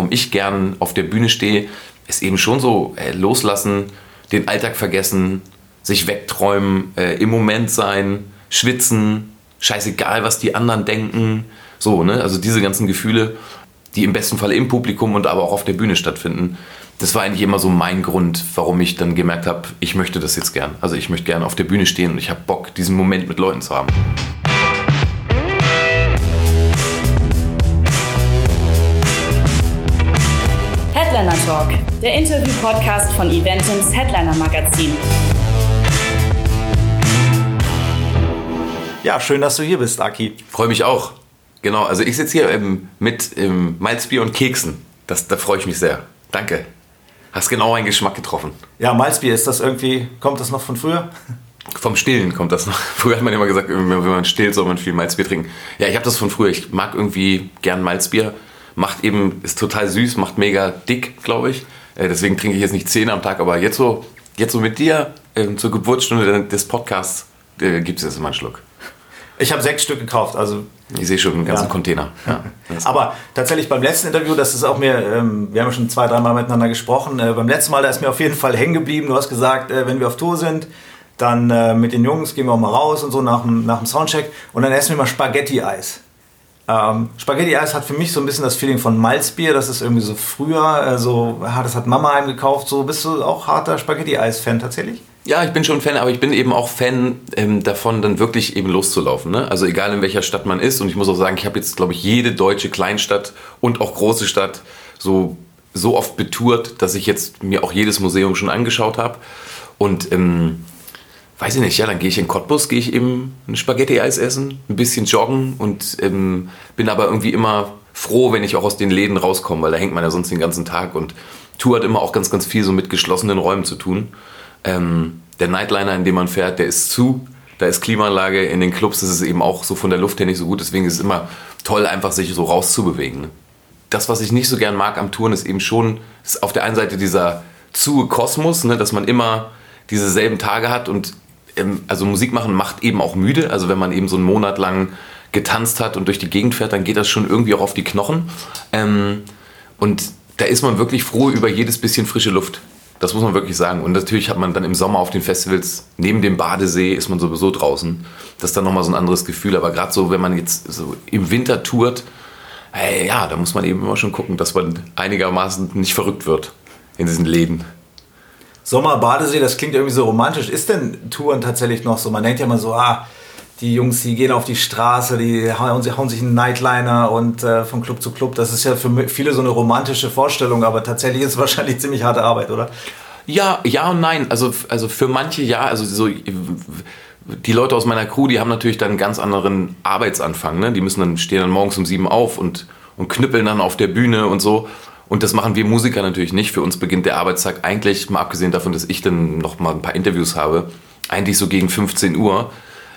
warum ich gern auf der Bühne stehe, ist eben schon so äh, loslassen, den Alltag vergessen, sich wegträumen, äh, im Moment sein, schwitzen, scheißegal, was die anderen denken. So, ne? Also diese ganzen Gefühle, die im besten Fall im Publikum und aber auch auf der Bühne stattfinden. Das war eigentlich immer so mein Grund, warum ich dann gemerkt habe, ich möchte das jetzt gern. Also ich möchte gern auf der Bühne stehen und ich habe Bock, diesen Moment mit Leuten zu haben. Headliner Talk, der Interview-Podcast von Eventims Headliner Magazin. Ja, schön, dass du hier bist, Aki. Freue mich auch. Genau, also ich sitze hier ähm, mit ähm, Malzbier und Keksen. Das, da freue ich mich sehr. Danke. Hast genau einen Geschmack getroffen. Ja, Malzbier, ist das irgendwie, kommt das noch von früher? Vom Stillen kommt das noch. Früher hat man immer gesagt, wenn man stillt, soll man viel Malzbier trinken. Ja, ich habe das von früher. Ich mag irgendwie gern Malzbier. Macht eben, ist total süß, macht mega dick, glaube ich. Äh, deswegen trinke ich jetzt nicht zehn am Tag, aber jetzt so, jetzt so mit dir äh, zur Geburtsstunde des Podcasts äh, gibt es jetzt mal einen Schluck. Ich habe sechs Stück gekauft, also. Ich sehe schon einen ganzen ja. Container. Ja. Aber tatsächlich beim letzten Interview, das ist auch mir, ähm, wir haben ja schon zwei, dreimal miteinander gesprochen. Äh, beim letzten Mal, da ist mir auf jeden Fall hängen geblieben. Du hast gesagt, äh, wenn wir auf Tour sind, dann äh, mit den Jungs gehen wir auch mal raus und so nach dem, nach dem Soundcheck und dann essen wir mal Spaghetti-Eis. Ähm, Spaghetti-Eis hat für mich so ein bisschen das Feeling von Malzbier. Das ist irgendwie so früher, so, ja, das hat Mama einem gekauft. So, bist du auch harter Spaghetti-Eis-Fan tatsächlich? Ja, ich bin schon Fan, aber ich bin eben auch Fan ähm, davon, dann wirklich eben loszulaufen. Ne? Also egal in welcher Stadt man ist. Und ich muss auch sagen, ich habe jetzt, glaube ich, jede deutsche Kleinstadt und auch große Stadt so, so oft betourt, dass ich jetzt mir auch jedes Museum schon angeschaut habe. Und ähm, weiß ich nicht, ja, dann gehe ich in Cottbus, gehe ich eben ein Spaghetti-Eis essen, ein bisschen joggen und ähm, bin aber irgendwie immer froh, wenn ich auch aus den Läden rauskomme, weil da hängt man ja sonst den ganzen Tag und Tour hat immer auch ganz, ganz viel so mit geschlossenen Räumen zu tun. Ähm, der Nightliner, in dem man fährt, der ist zu. Da ist Klimaanlage. In den Clubs ist es eben auch so von der Luft her nicht so gut. Deswegen ist es immer toll, einfach sich so rauszubewegen. Das, was ich nicht so gern mag am Touren, ist eben schon ist auf der einen Seite dieser zu Kosmos, ne, dass man immer diese selben Tage hat und also Musik machen macht eben auch müde. Also wenn man eben so einen Monat lang getanzt hat und durch die Gegend fährt, dann geht das schon irgendwie auch auf die Knochen. Ähm, und da ist man wirklich froh über jedes bisschen frische Luft. Das muss man wirklich sagen. Und natürlich hat man dann im Sommer auf den Festivals, neben dem Badesee, ist man sowieso draußen. Das ist dann nochmal so ein anderes Gefühl. Aber gerade so, wenn man jetzt so im Winter tourt, hey, ja, da muss man eben immer schon gucken, dass man einigermaßen nicht verrückt wird in diesen Läden. Sommer, Badesee, das klingt irgendwie so romantisch. Ist denn Touren tatsächlich noch so? Man denkt ja immer so, ah, die Jungs, die gehen auf die Straße, die hauen, hauen sich einen Nightliner und äh, von Club zu Club. Das ist ja für viele so eine romantische Vorstellung, aber tatsächlich ist es wahrscheinlich ziemlich harte Arbeit, oder? Ja, ja und nein. Also, also für manche ja, also so die Leute aus meiner Crew, die haben natürlich dann einen ganz anderen Arbeitsanfang. Ne? Die müssen dann stehen dann morgens um sieben auf und, und knüppeln dann auf der Bühne und so. Und das machen wir Musiker natürlich nicht. Für uns beginnt der Arbeitstag eigentlich, mal abgesehen davon, dass ich dann noch mal ein paar Interviews habe, eigentlich so gegen 15 Uhr.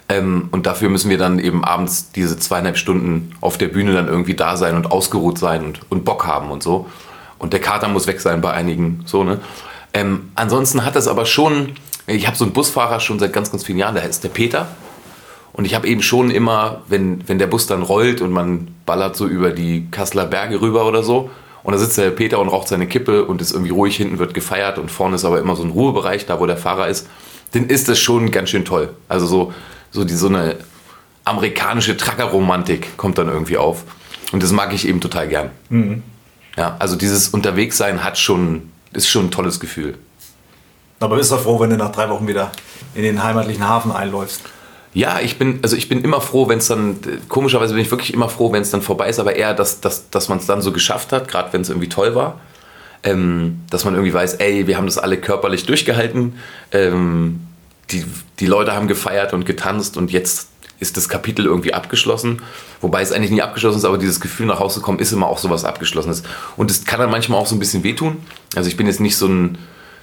Ähm, und dafür müssen wir dann eben abends diese zweieinhalb Stunden auf der Bühne dann irgendwie da sein und ausgeruht sein und, und Bock haben und so. Und der Kater muss weg sein bei einigen, so, ne? Ähm, ansonsten hat das aber schon, ich habe so einen Busfahrer schon seit ganz, ganz vielen Jahren, der ist der Peter. Und ich habe eben schon immer, wenn, wenn der Bus dann rollt und man ballert so über die Kasseler Berge rüber oder so, und da sitzt der Peter und raucht seine Kippe und ist irgendwie ruhig, hinten wird gefeiert und vorne ist aber immer so ein Ruhebereich, da wo der Fahrer ist, dann ist das schon ganz schön toll. Also so, so, die, so eine amerikanische Trucker-Romantik kommt dann irgendwie auf. Und das mag ich eben total gern. Mhm. Ja, also dieses Unterwegssein hat schon, ist schon ein tolles Gefühl. Aber bist du froh, wenn du nach drei Wochen wieder in den heimatlichen Hafen einläufst? Ja, ich bin, also ich bin immer froh, wenn es dann, komischerweise bin ich wirklich immer froh, wenn es dann vorbei ist, aber eher, dass, dass, dass man es dann so geschafft hat, gerade wenn es irgendwie toll war. Ähm, dass man irgendwie weiß, ey, wir haben das alle körperlich durchgehalten. Ähm, die, die Leute haben gefeiert und getanzt und jetzt ist das Kapitel irgendwie abgeschlossen. Wobei es eigentlich nie abgeschlossen ist, aber dieses Gefühl nach Hause zu kommen ist immer auch sowas Abgeschlossenes. Und es kann dann manchmal auch so ein bisschen wehtun. Also ich bin jetzt nicht so ein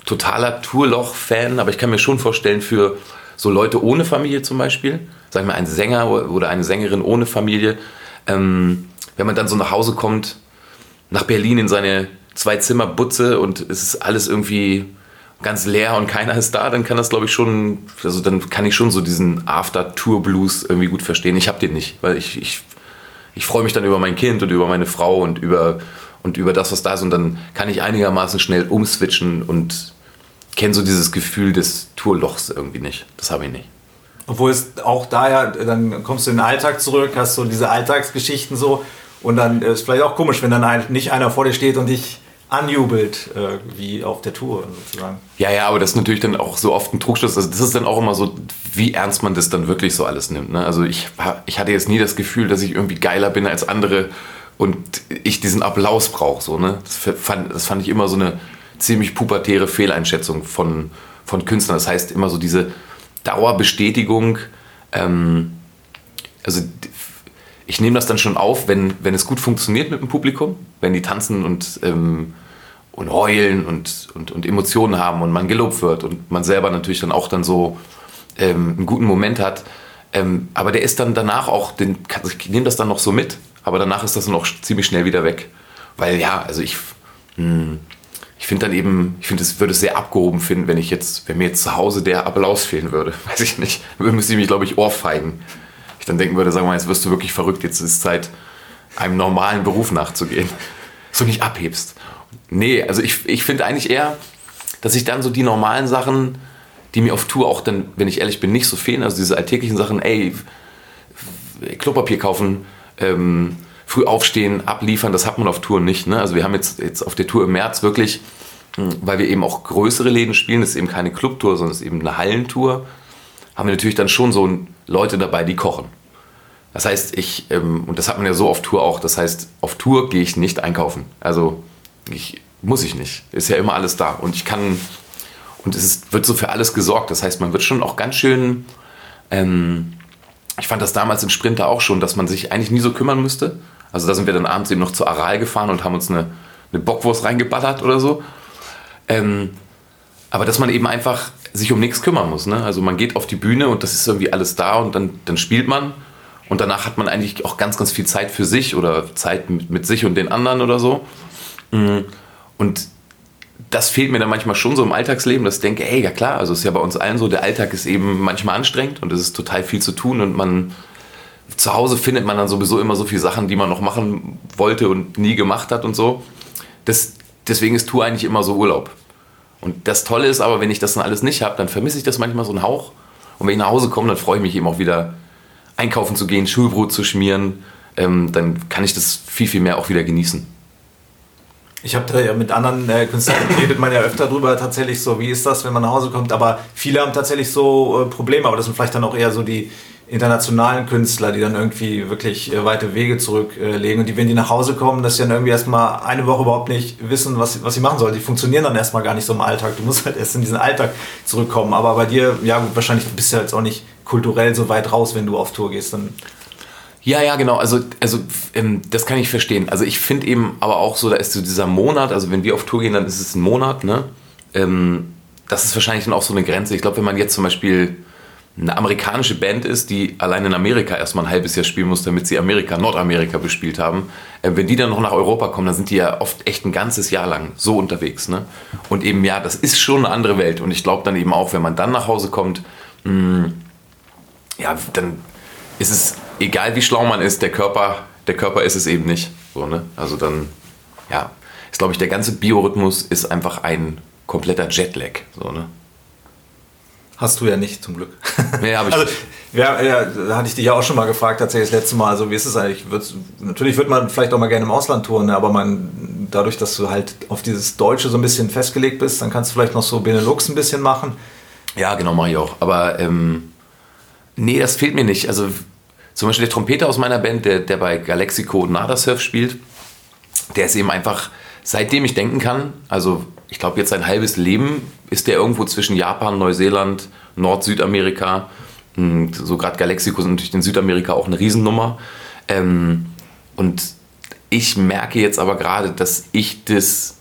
totaler Tourloch-Fan, aber ich kann mir schon vorstellen, für so Leute ohne Familie zum Beispiel, sagen wir ein Sänger oder eine Sängerin ohne Familie, ähm, wenn man dann so nach Hause kommt, nach Berlin in seine Zwei-Zimmer-Butze und es ist alles irgendwie ganz leer und keiner ist da, dann kann das glaube ich schon, also dann kann ich schon so diesen After-Tour-Blues irgendwie gut verstehen. Ich habe den nicht, weil ich, ich, ich freue mich dann über mein Kind und über meine Frau und über und über das, was da ist. Und dann kann ich einigermaßen schnell umswitchen und kenne so dieses Gefühl des Tourlochs irgendwie nicht. Das habe ich nicht. Obwohl es auch daher, dann kommst du in den Alltag zurück, hast so diese Alltagsgeschichten so und dann ist es vielleicht auch komisch, wenn dann nicht einer vor dir steht und dich anjubelt, äh, wie auf der Tour sozusagen. Ja, ja, aber das ist natürlich dann auch so oft ein Trugschluss. Also das ist dann auch immer so, wie ernst man das dann wirklich so alles nimmt. Ne? Also ich, ich hatte jetzt nie das Gefühl, dass ich irgendwie geiler bin als andere und ich diesen Applaus brauche. So, ne? das, fand, das fand ich immer so eine ziemlich pubertäre Fehleinschätzung von, von Künstlern. Das heißt immer so diese Dauerbestätigung. Ähm, also ich nehme das dann schon auf, wenn, wenn es gut funktioniert mit dem Publikum, wenn die tanzen und, ähm, und heulen und, und, und Emotionen haben und man gelobt wird und man selber natürlich dann auch dann so ähm, einen guten Moment hat. Ähm, aber der ist dann danach auch, den, ich nehme das dann noch so mit, aber danach ist das dann auch ziemlich schnell wieder weg. Weil ja, also ich, hm, ich finde dann eben, ich finde, es würde es sehr abgehoben finden, wenn ich jetzt, wenn mir jetzt zu Hause der Applaus fehlen würde. Weiß ich nicht. Dann müsste ich mich, glaube ich, ohrfeigen ich dann denken würde, wir mal, jetzt wirst du wirklich verrückt, jetzt ist es Zeit, einem normalen Beruf nachzugehen. So nicht abhebst. Nee, also ich, ich finde eigentlich eher, dass ich dann so die normalen Sachen, die mir auf Tour auch dann, wenn ich ehrlich bin, nicht so fehlen, also diese alltäglichen Sachen, ey, Klopapier kaufen, ähm, früh aufstehen, abliefern, das hat man auf Tour nicht. Ne? Also wir haben jetzt, jetzt auf der Tour im März wirklich, hm, weil wir eben auch größere Läden spielen, das ist eben keine Clubtour, sondern es ist eben eine Hallentour, haben wir natürlich dann schon so Leute dabei, die kochen. Das heißt, ich, ähm, und das hat man ja so auf Tour auch, das heißt, auf Tour gehe ich nicht einkaufen. Also ich, muss ich nicht. Ist ja immer alles da. Und ich kann, und es ist, wird so für alles gesorgt. Das heißt, man wird schon auch ganz schön, ähm, ich fand das damals im Sprinter auch schon, dass man sich eigentlich nie so kümmern müsste. Also da sind wir dann abends eben noch zu Aral gefahren und haben uns eine, eine Bockwurst reingeballert oder so. Ähm, aber dass man eben einfach sich um nichts kümmern muss. Ne? Also man geht auf die Bühne und das ist irgendwie alles da und dann, dann spielt man. Und danach hat man eigentlich auch ganz, ganz viel Zeit für sich oder Zeit mit, mit sich und den anderen oder so. Mm. Und das fehlt mir dann manchmal schon so im Alltagsleben, dass ich denke, ey, ja klar, also ist ja bei uns allen so, der Alltag ist eben manchmal anstrengend und es ist total viel zu tun und man zu Hause findet man dann sowieso immer so viele Sachen, die man noch machen wollte und nie gemacht hat und so. Das, deswegen ist Tour eigentlich immer so Urlaub. Und das Tolle ist aber, wenn ich das dann alles nicht habe, dann vermisse ich das manchmal so einen Hauch. Und wenn ich nach Hause komme, dann freue ich mich eben auch wieder einkaufen zu gehen, Schulbrot zu schmieren. Ähm, dann kann ich das viel, viel mehr auch wieder genießen. Ich habe da ja mit anderen äh, Künstlern redet man ja öfter drüber tatsächlich so, wie ist das, wenn man nach Hause kommt. Aber viele haben tatsächlich so äh, Probleme, aber das sind vielleicht dann auch eher so die internationalen Künstler, die dann irgendwie wirklich äh, weite Wege zurücklegen. und die, wenn die nach Hause kommen, dass sie dann irgendwie erstmal eine Woche überhaupt nicht wissen, was, was sie machen sollen. Die funktionieren dann erstmal gar nicht so im Alltag. Du musst halt erst in diesen Alltag zurückkommen. Aber bei dir, ja gut, wahrscheinlich bist du jetzt auch nicht kulturell so weit raus, wenn du auf Tour gehst. Dann ja, ja, genau. Also, also ähm, das kann ich verstehen. Also ich finde eben aber auch so, da ist so dieser Monat, also wenn wir auf Tour gehen, dann ist es ein Monat, ne? Ähm, das ist wahrscheinlich dann auch so eine Grenze. Ich glaube, wenn man jetzt zum Beispiel eine amerikanische Band ist, die allein in Amerika erstmal ein halbes Jahr spielen muss, damit sie Amerika, Nordamerika bespielt haben, äh, wenn die dann noch nach Europa kommen, dann sind die ja oft echt ein ganzes Jahr lang so unterwegs. Ne? Und eben, ja, das ist schon eine andere Welt. Und ich glaube dann eben auch, wenn man dann nach Hause kommt, mh, mm, ja, dann ist es egal, wie schlau man ist, der Körper, der Körper ist es eben nicht. So, ne? Also dann, ja, ist glaube ich, der ganze Biorhythmus ist einfach ein kompletter Jetlag. So, ne? Hast du ja nicht, zum Glück. Nee, habe ich also, ja, ja, da hatte ich dich ja auch schon mal gefragt, tatsächlich das letzte Mal. Also, wie ist es eigentlich? Natürlich wird man vielleicht auch mal gerne im Ausland touren, ne? aber man, dadurch, dass du halt auf dieses Deutsche so ein bisschen festgelegt bist, dann kannst du vielleicht noch so Benelux ein bisschen machen. Ja, genau, mache ich auch. Aber ähm, nee, das fehlt mir nicht. Also, zum Beispiel der Trompeter aus meiner Band, der, der bei Galexico Nada Surf spielt, der ist eben einfach, seitdem ich denken kann, also ich glaube jetzt sein halbes Leben ist der irgendwo zwischen Japan, Neuseeland, Nord-Südamerika. Hm, so gerade Galexico ist natürlich in Südamerika auch eine Riesennummer. Ähm, und ich merke jetzt aber gerade, dass ich das,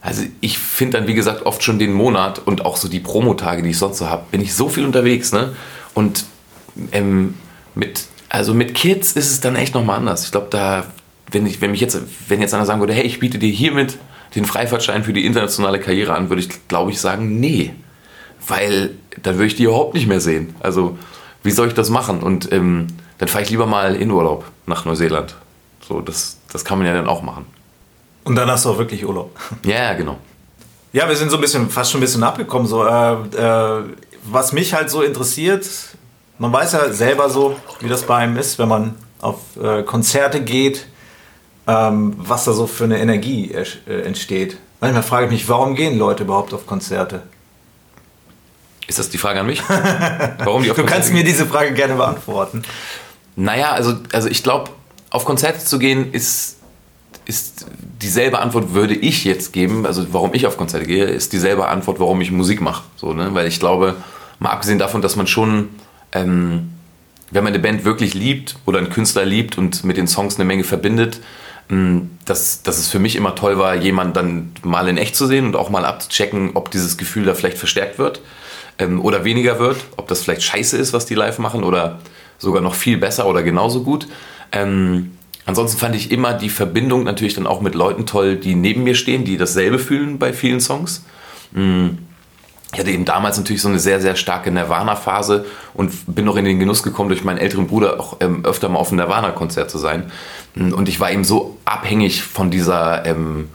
also ich finde dann wie gesagt oft schon den Monat und auch so die Promotage, die ich sonst so habe, bin ich so viel unterwegs, ne? Und ähm, mit, also mit Kids ist es dann echt nochmal anders. Ich glaube, da, wenn ich, wenn mich jetzt, wenn jetzt einer sagen würde, hey, ich biete dir hiermit den Freifahrtschein für die internationale Karriere an, würde ich, glaube ich, sagen, nee. Weil dann würde ich die überhaupt nicht mehr sehen. Also, wie soll ich das machen? Und ähm, dann fahre ich lieber mal in Urlaub nach Neuseeland. So, das, das kann man ja dann auch machen. Und dann hast du auch wirklich Urlaub. Ja, genau. Ja, wir sind so ein bisschen, fast schon ein bisschen abgekommen. So, äh, äh, was mich halt so interessiert, man weiß ja selber so, wie das bei einem ist, wenn man auf äh, Konzerte geht, ähm, was da so für eine Energie äh, entsteht. Manchmal frage ich mich, warum gehen Leute überhaupt auf Konzerte? Ist das die Frage an mich? Warum die auf du Konzerte kannst gehen? mir diese Frage gerne beantworten. Naja, also, also ich glaube, auf Konzerte zu gehen ist, ist dieselbe Antwort, würde ich jetzt geben, also warum ich auf Konzerte gehe, ist dieselbe Antwort, warum ich Musik mache. So, ne? Weil ich glaube, mal abgesehen davon, dass man schon, ähm, wenn man eine Band wirklich liebt oder einen Künstler liebt und mit den Songs eine Menge verbindet, dass, dass es für mich immer toll war, jemanden dann mal in echt zu sehen und auch mal abzuchecken, ob dieses Gefühl da vielleicht verstärkt wird ähm, oder weniger wird, ob das vielleicht scheiße ist, was die live machen oder sogar noch viel besser oder genauso gut. Ähm, ansonsten fand ich immer die Verbindung natürlich dann auch mit Leuten toll, die neben mir stehen, die dasselbe fühlen bei vielen Songs. Mm, ich hatte eben damals natürlich so eine sehr, sehr starke Nirvana-Phase und bin noch in den Genuss gekommen, durch meinen älteren Bruder auch ähm, öfter mal auf einem Nirvana-Konzert zu sein. Und ich war eben so abhängig von dieser, ähm,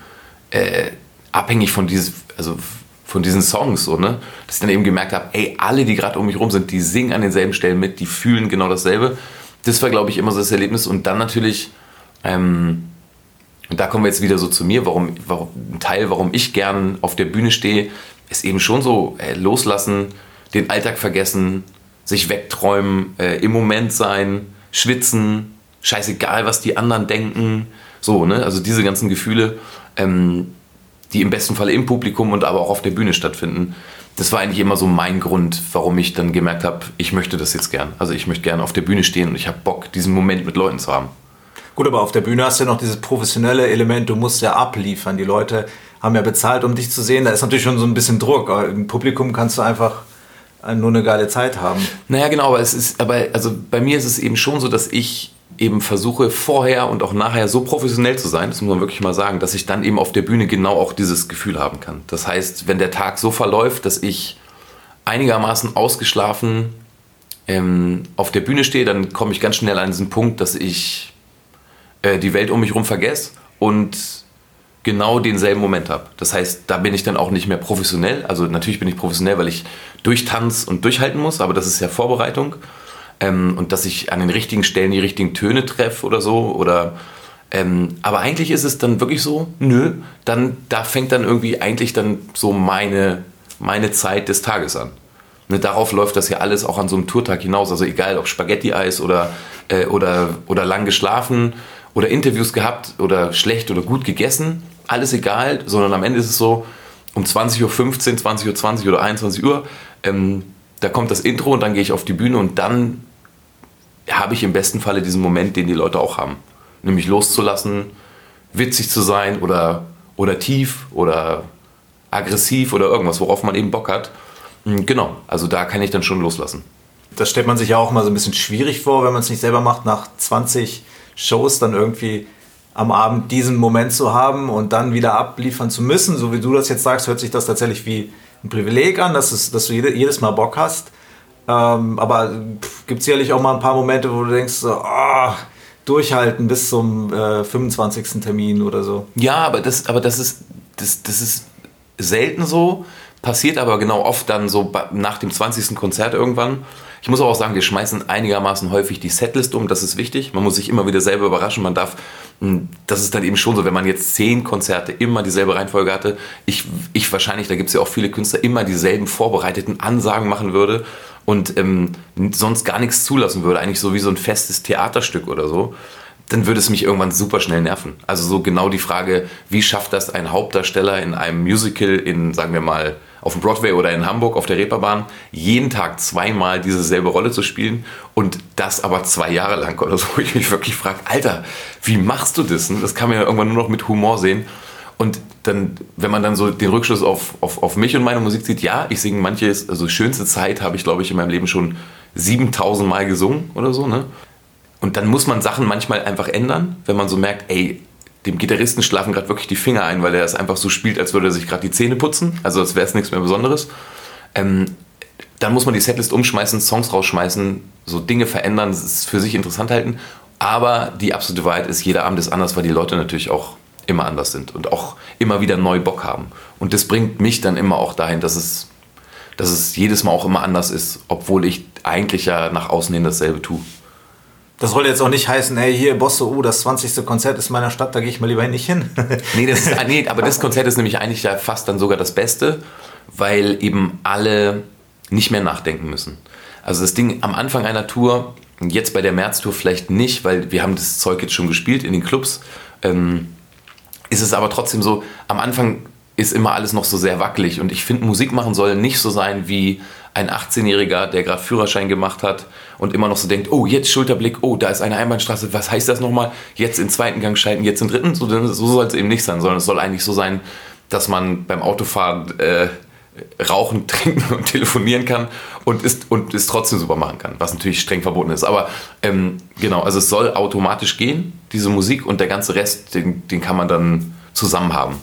äh, abhängig von dieses, also von diesen Songs, so, ne? dass ich dann eben gemerkt habe, ey, alle, die gerade um mich rum sind, die singen an denselben Stellen mit, die fühlen genau dasselbe. Das war, glaube ich, immer so das Erlebnis. Und dann natürlich, ähm, und da kommen wir jetzt wieder so zu mir, warum, warum ein Teil, warum ich gern auf der Bühne stehe, ist eben schon so äh, loslassen, den Alltag vergessen, sich wegträumen, äh, im Moment sein, schwitzen, scheißegal, was die anderen denken. So, ne? Also diese ganzen Gefühle, ähm, die im besten Fall im Publikum und aber auch auf der Bühne stattfinden. Das war eigentlich immer so mein Grund, warum ich dann gemerkt habe, ich möchte das jetzt gern. Also ich möchte gerne auf der Bühne stehen und ich habe Bock, diesen Moment mit Leuten zu haben. Gut, aber auf der Bühne hast du ja noch dieses professionelle Element, du musst ja abliefern. Die Leute haben ja bezahlt, um dich zu sehen. Da ist natürlich schon so ein bisschen Druck. Aber Im Publikum kannst du einfach nur eine geile Zeit haben. Naja, genau, aber es ist, aber also bei mir ist es eben schon so, dass ich eben versuche, vorher und auch nachher so professionell zu sein, das muss man wirklich mal sagen, dass ich dann eben auf der Bühne genau auch dieses Gefühl haben kann. Das heißt, wenn der Tag so verläuft, dass ich einigermaßen ausgeschlafen ähm, auf der Bühne stehe, dann komme ich ganz schnell an diesen Punkt, dass ich äh, die Welt um mich herum vergesse und genau denselben Moment habe. Das heißt, da bin ich dann auch nicht mehr professionell. Also natürlich bin ich professionell, weil ich durchtanz und durchhalten muss, aber das ist ja Vorbereitung ähm, und dass ich an den richtigen Stellen die richtigen Töne treffe oder so oder ähm, aber eigentlich ist es dann wirklich so, nö, dann da fängt dann irgendwie eigentlich dann so meine, meine Zeit des Tages an. Ne, darauf läuft das ja alles auch an so einem Tourtag hinaus. Also egal ob Spaghetti-Eis oder, äh, oder, oder lang geschlafen oder Interviews gehabt oder schlecht oder gut gegessen, alles egal, sondern am Ende ist es so, um 20.15 Uhr, 20.20 Uhr 20 oder 21 Uhr, ähm, da kommt das Intro und dann gehe ich auf die Bühne und dann habe ich im besten Falle diesen Moment, den die Leute auch haben. Nämlich loszulassen, witzig zu sein oder, oder tief oder aggressiv oder irgendwas, worauf man eben Bock hat. Hm, genau, also da kann ich dann schon loslassen. Das stellt man sich ja auch mal so ein bisschen schwierig vor, wenn man es nicht selber macht, nach 20 Shows dann irgendwie am Abend diesen Moment zu haben und dann wieder abliefern zu müssen. So wie du das jetzt sagst, hört sich das tatsächlich wie ein Privileg an, dass, es, dass du jedes Mal Bock hast. Ähm, aber gibt es sicherlich auch mal ein paar Momente, wo du denkst, so, oh, durchhalten bis zum äh, 25. Termin oder so. Ja, aber das, aber das ist, das, das ist selten so, passiert aber genau oft dann so nach dem 20. Konzert irgendwann. Ich muss aber auch sagen, wir schmeißen einigermaßen häufig die Setlist um, das ist wichtig. Man muss sich immer wieder selber überraschen. Man darf, hm, das ist dann eben schon so, wenn man jetzt zehn Konzerte immer dieselbe Reihenfolge hatte, ich, ich wahrscheinlich, da gibt es ja auch viele Künstler, immer dieselben vorbereiteten Ansagen machen würde und ähm, sonst gar nichts zulassen würde, eigentlich so wie so ein festes Theaterstück oder so, dann würde es mich irgendwann super schnell nerven. Also so genau die Frage, wie schafft das ein Hauptdarsteller in einem Musical in, sagen wir mal, auf dem Broadway oder in Hamburg auf der Reeperbahn, jeden Tag zweimal dieselbe Rolle zu spielen und das aber zwei Jahre lang oder so, wo ich mich wirklich frage, Alter, wie machst du das? Das kann man ja irgendwann nur noch mit Humor sehen. Und dann, wenn man dann so den Rückschluss auf, auf, auf mich und meine Musik sieht, ja, ich singe manches, also schönste Zeit habe ich, glaube ich, in meinem Leben schon 7000 Mal gesungen oder so, ne? Und dann muss man Sachen manchmal einfach ändern, wenn man so merkt, ey, dem Gitarristen schlafen gerade wirklich die Finger ein, weil er es einfach so spielt, als würde er sich gerade die Zähne putzen, also als wäre es nichts mehr Besonderes. Ähm, dann muss man die Setlist umschmeißen, Songs rausschmeißen, so Dinge verändern, es für sich interessant halten. Aber die absolute Wahrheit ist, jeder Abend ist anders, weil die Leute natürlich auch immer anders sind und auch immer wieder neu Bock haben. Und das bringt mich dann immer auch dahin, dass es, dass es jedes Mal auch immer anders ist, obwohl ich eigentlich ja nach außen hin dasselbe tue. Das soll jetzt auch nicht heißen, hey, hier, Bosse, uh, das 20. Konzert ist in meiner Stadt, da gehe ich mal lieber nicht hin. nee, das ist, nee, aber das Konzert ist nämlich eigentlich ja fast dann sogar das Beste, weil eben alle nicht mehr nachdenken müssen. Also das Ding am Anfang einer Tour, jetzt bei der März-Tour vielleicht nicht, weil wir haben das Zeug jetzt schon gespielt in den Clubs, ähm, ist es aber trotzdem so, am Anfang ist immer alles noch so sehr wackelig und ich finde, Musik machen soll nicht so sein wie ein 18-Jähriger, der gerade Führerschein gemacht hat und immer noch so denkt, oh, jetzt Schulterblick, oh, da ist eine Einbahnstraße, was heißt das nochmal? Jetzt in zweiten Gang schalten, jetzt in dritten? So, so soll es eben nicht sein, sondern es soll eigentlich so sein, dass man beim Autofahren äh, rauchen, trinken und telefonieren kann und ist und es trotzdem super machen kann, was natürlich streng verboten ist. Aber ähm, genau, also es soll automatisch gehen, diese Musik und der ganze Rest, den, den kann man dann zusammen haben.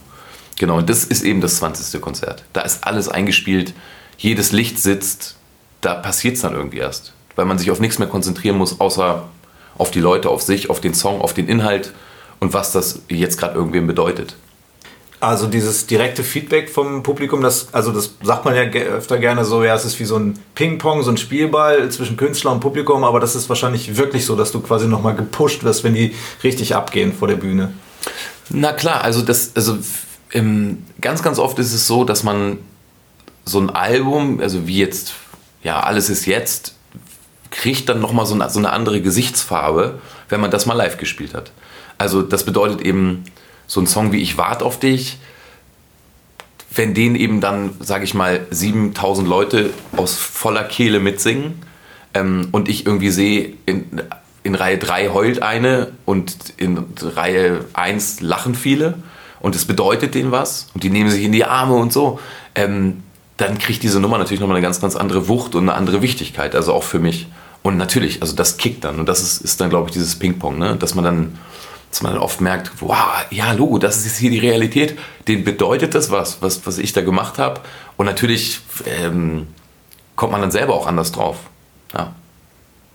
Genau, und das ist eben das 20. Konzert. Da ist alles eingespielt, jedes Licht sitzt, da passiert es dann irgendwie erst. Weil man sich auf nichts mehr konzentrieren muss, außer auf die Leute, auf sich, auf den Song, auf den Inhalt und was das jetzt gerade irgendwem bedeutet. Also dieses direkte Feedback vom Publikum, das, also das sagt man ja öfter gerne so, ja, es ist wie so ein Ping-Pong, so ein Spielball zwischen Künstler und Publikum, aber das ist wahrscheinlich wirklich so, dass du quasi nochmal gepusht wirst, wenn die richtig abgehen vor der Bühne. Na klar, also das, also ähm, ganz, ganz oft ist es so, dass man so ein Album, also wie jetzt, ja, alles ist jetzt, kriegt dann nochmal so eine, so eine andere Gesichtsfarbe, wenn man das mal live gespielt hat. Also das bedeutet eben, so ein Song wie Ich warte auf dich, wenn den eben dann, sage ich mal, 7000 Leute aus voller Kehle mitsingen ähm, und ich irgendwie sehe, in, in Reihe 3 heult eine und in Reihe 1 lachen viele und es bedeutet denen was und die nehmen sich in die Arme und so, ähm, dann kriegt diese Nummer natürlich nochmal eine ganz, ganz andere Wucht und eine andere Wichtigkeit, also auch für mich. Und natürlich, also das kickt dann und das ist, ist dann, glaube ich, dieses Ping-Pong, ne? dass man dann dass man dann oft merkt, wow, ja, Logo, das ist hier die Realität. Den bedeutet das was, was, was ich da gemacht habe. Und natürlich ähm, kommt man dann selber auch anders drauf. Ja.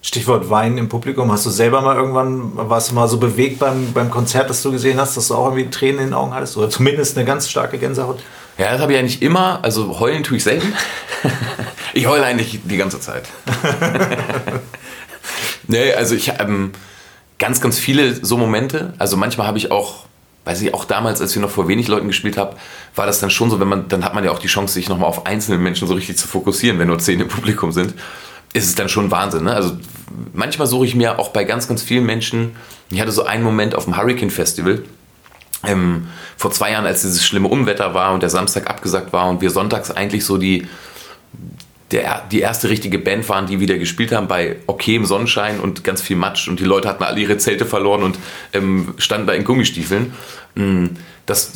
Stichwort Wein im Publikum. Hast du selber mal irgendwann, warst du mal so bewegt beim, beim Konzert, das du gesehen hast, dass du auch irgendwie Tränen in den Augen hattest? Oder zumindest eine ganz starke Gänsehaut? Ja, das habe ich eigentlich immer. Also heulen tue ich selten. ich heule eigentlich die ganze Zeit. nee, also ich ähm, ganz, ganz viele so Momente. Also manchmal habe ich auch, weiß ich, auch damals, als wir noch vor wenig Leuten gespielt haben, war das dann schon so, wenn man, dann hat man ja auch die Chance, sich nochmal auf einzelne Menschen so richtig zu fokussieren, wenn nur zehn im Publikum sind. Ist es dann schon Wahnsinn. Ne? Also manchmal suche ich mir auch bei ganz, ganz vielen Menschen, ich hatte so einen Moment auf dem Hurricane Festival, ähm, vor zwei Jahren, als dieses schlimme Unwetter war und der Samstag abgesagt war und wir sonntags eigentlich so die, der, die erste richtige Band waren, die wieder gespielt haben bei okayem Sonnenschein und ganz viel Matsch und die Leute hatten alle ihre Zelte verloren und ähm, standen da in Gummistiefeln. Mm, das,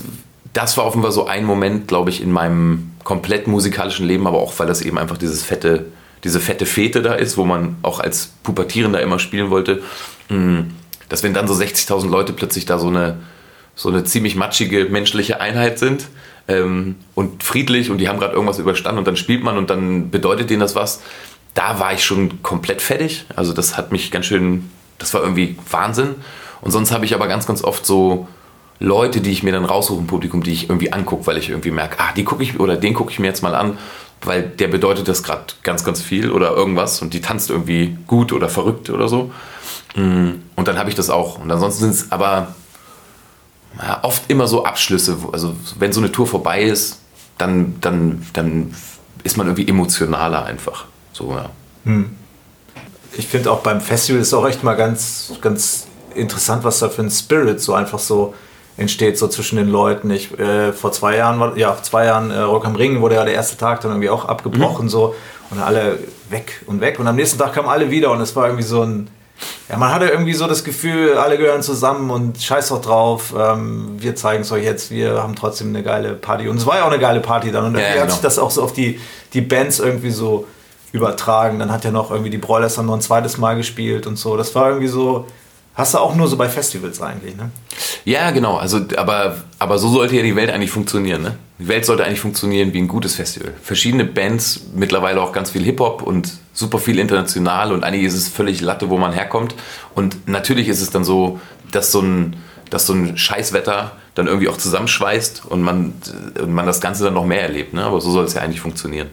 das war offenbar so ein Moment, glaube ich, in meinem komplett musikalischen Leben, aber auch weil das eben einfach dieses fette, diese fette Fete da ist, wo man auch als Pubertierender immer spielen wollte. Mm, dass wenn dann so 60.000 Leute plötzlich da so eine, so eine ziemlich matschige menschliche Einheit sind ähm, und friedlich und die haben gerade irgendwas überstanden und dann spielt man und dann bedeutet denen das was. Da war ich schon komplett fertig. Also das hat mich ganz schön, das war irgendwie Wahnsinn. Und sonst habe ich aber ganz, ganz oft so Leute, die ich mir dann raussuche im Publikum, die ich irgendwie angucke, weil ich irgendwie merke, ah, die gucke ich oder den gucke ich mir jetzt mal an, weil der bedeutet das gerade ganz, ganz viel oder irgendwas und die tanzt irgendwie gut oder verrückt oder so. Mm, und dann habe ich das auch. Und ansonsten sind es aber ja, oft immer so Abschlüsse. Also wenn so eine Tour vorbei ist, dann, dann, dann ist man irgendwie emotionaler einfach. So, ja. Hm. Ich finde auch beim Festival ist auch echt mal ganz, ganz interessant, was da für ein Spirit so einfach so entsteht, so zwischen den Leuten. Ich, äh, vor zwei Jahren, war, ja, vor zwei Jahren äh, Rock am Ring wurde ja der erste Tag dann irgendwie auch abgebrochen, mhm. so und alle weg und weg. Und am nächsten Tag kamen alle wieder und es war irgendwie so ein ja, man hatte irgendwie so das Gefühl, alle gehören zusammen und scheiß doch drauf. Ähm, wir zeigen es euch jetzt, wir haben trotzdem eine geile Party. Und es war ja auch eine geile Party dann. Und irgendwie ja, genau. hat sich das auch so auf die, die Bands irgendwie so übertragen. Dann hat ja noch irgendwie die Broilers dann noch ein zweites Mal gespielt und so. Das war irgendwie so, Hast du auch nur so bei Festivals eigentlich, ne? Ja, genau. Also, aber, aber so sollte ja die Welt eigentlich funktionieren, ne? Die Welt sollte eigentlich funktionieren wie ein gutes Festival. Verschiedene Bands, mittlerweile auch ganz viel Hip-Hop und super viel international und eigentlich ist es völlig Latte, wo man herkommt. Und natürlich ist es dann so, dass so ein, dass so ein Scheißwetter dann irgendwie auch zusammenschweißt und man, und man das Ganze dann noch mehr erlebt. Ne? Aber so soll es ja eigentlich funktionieren.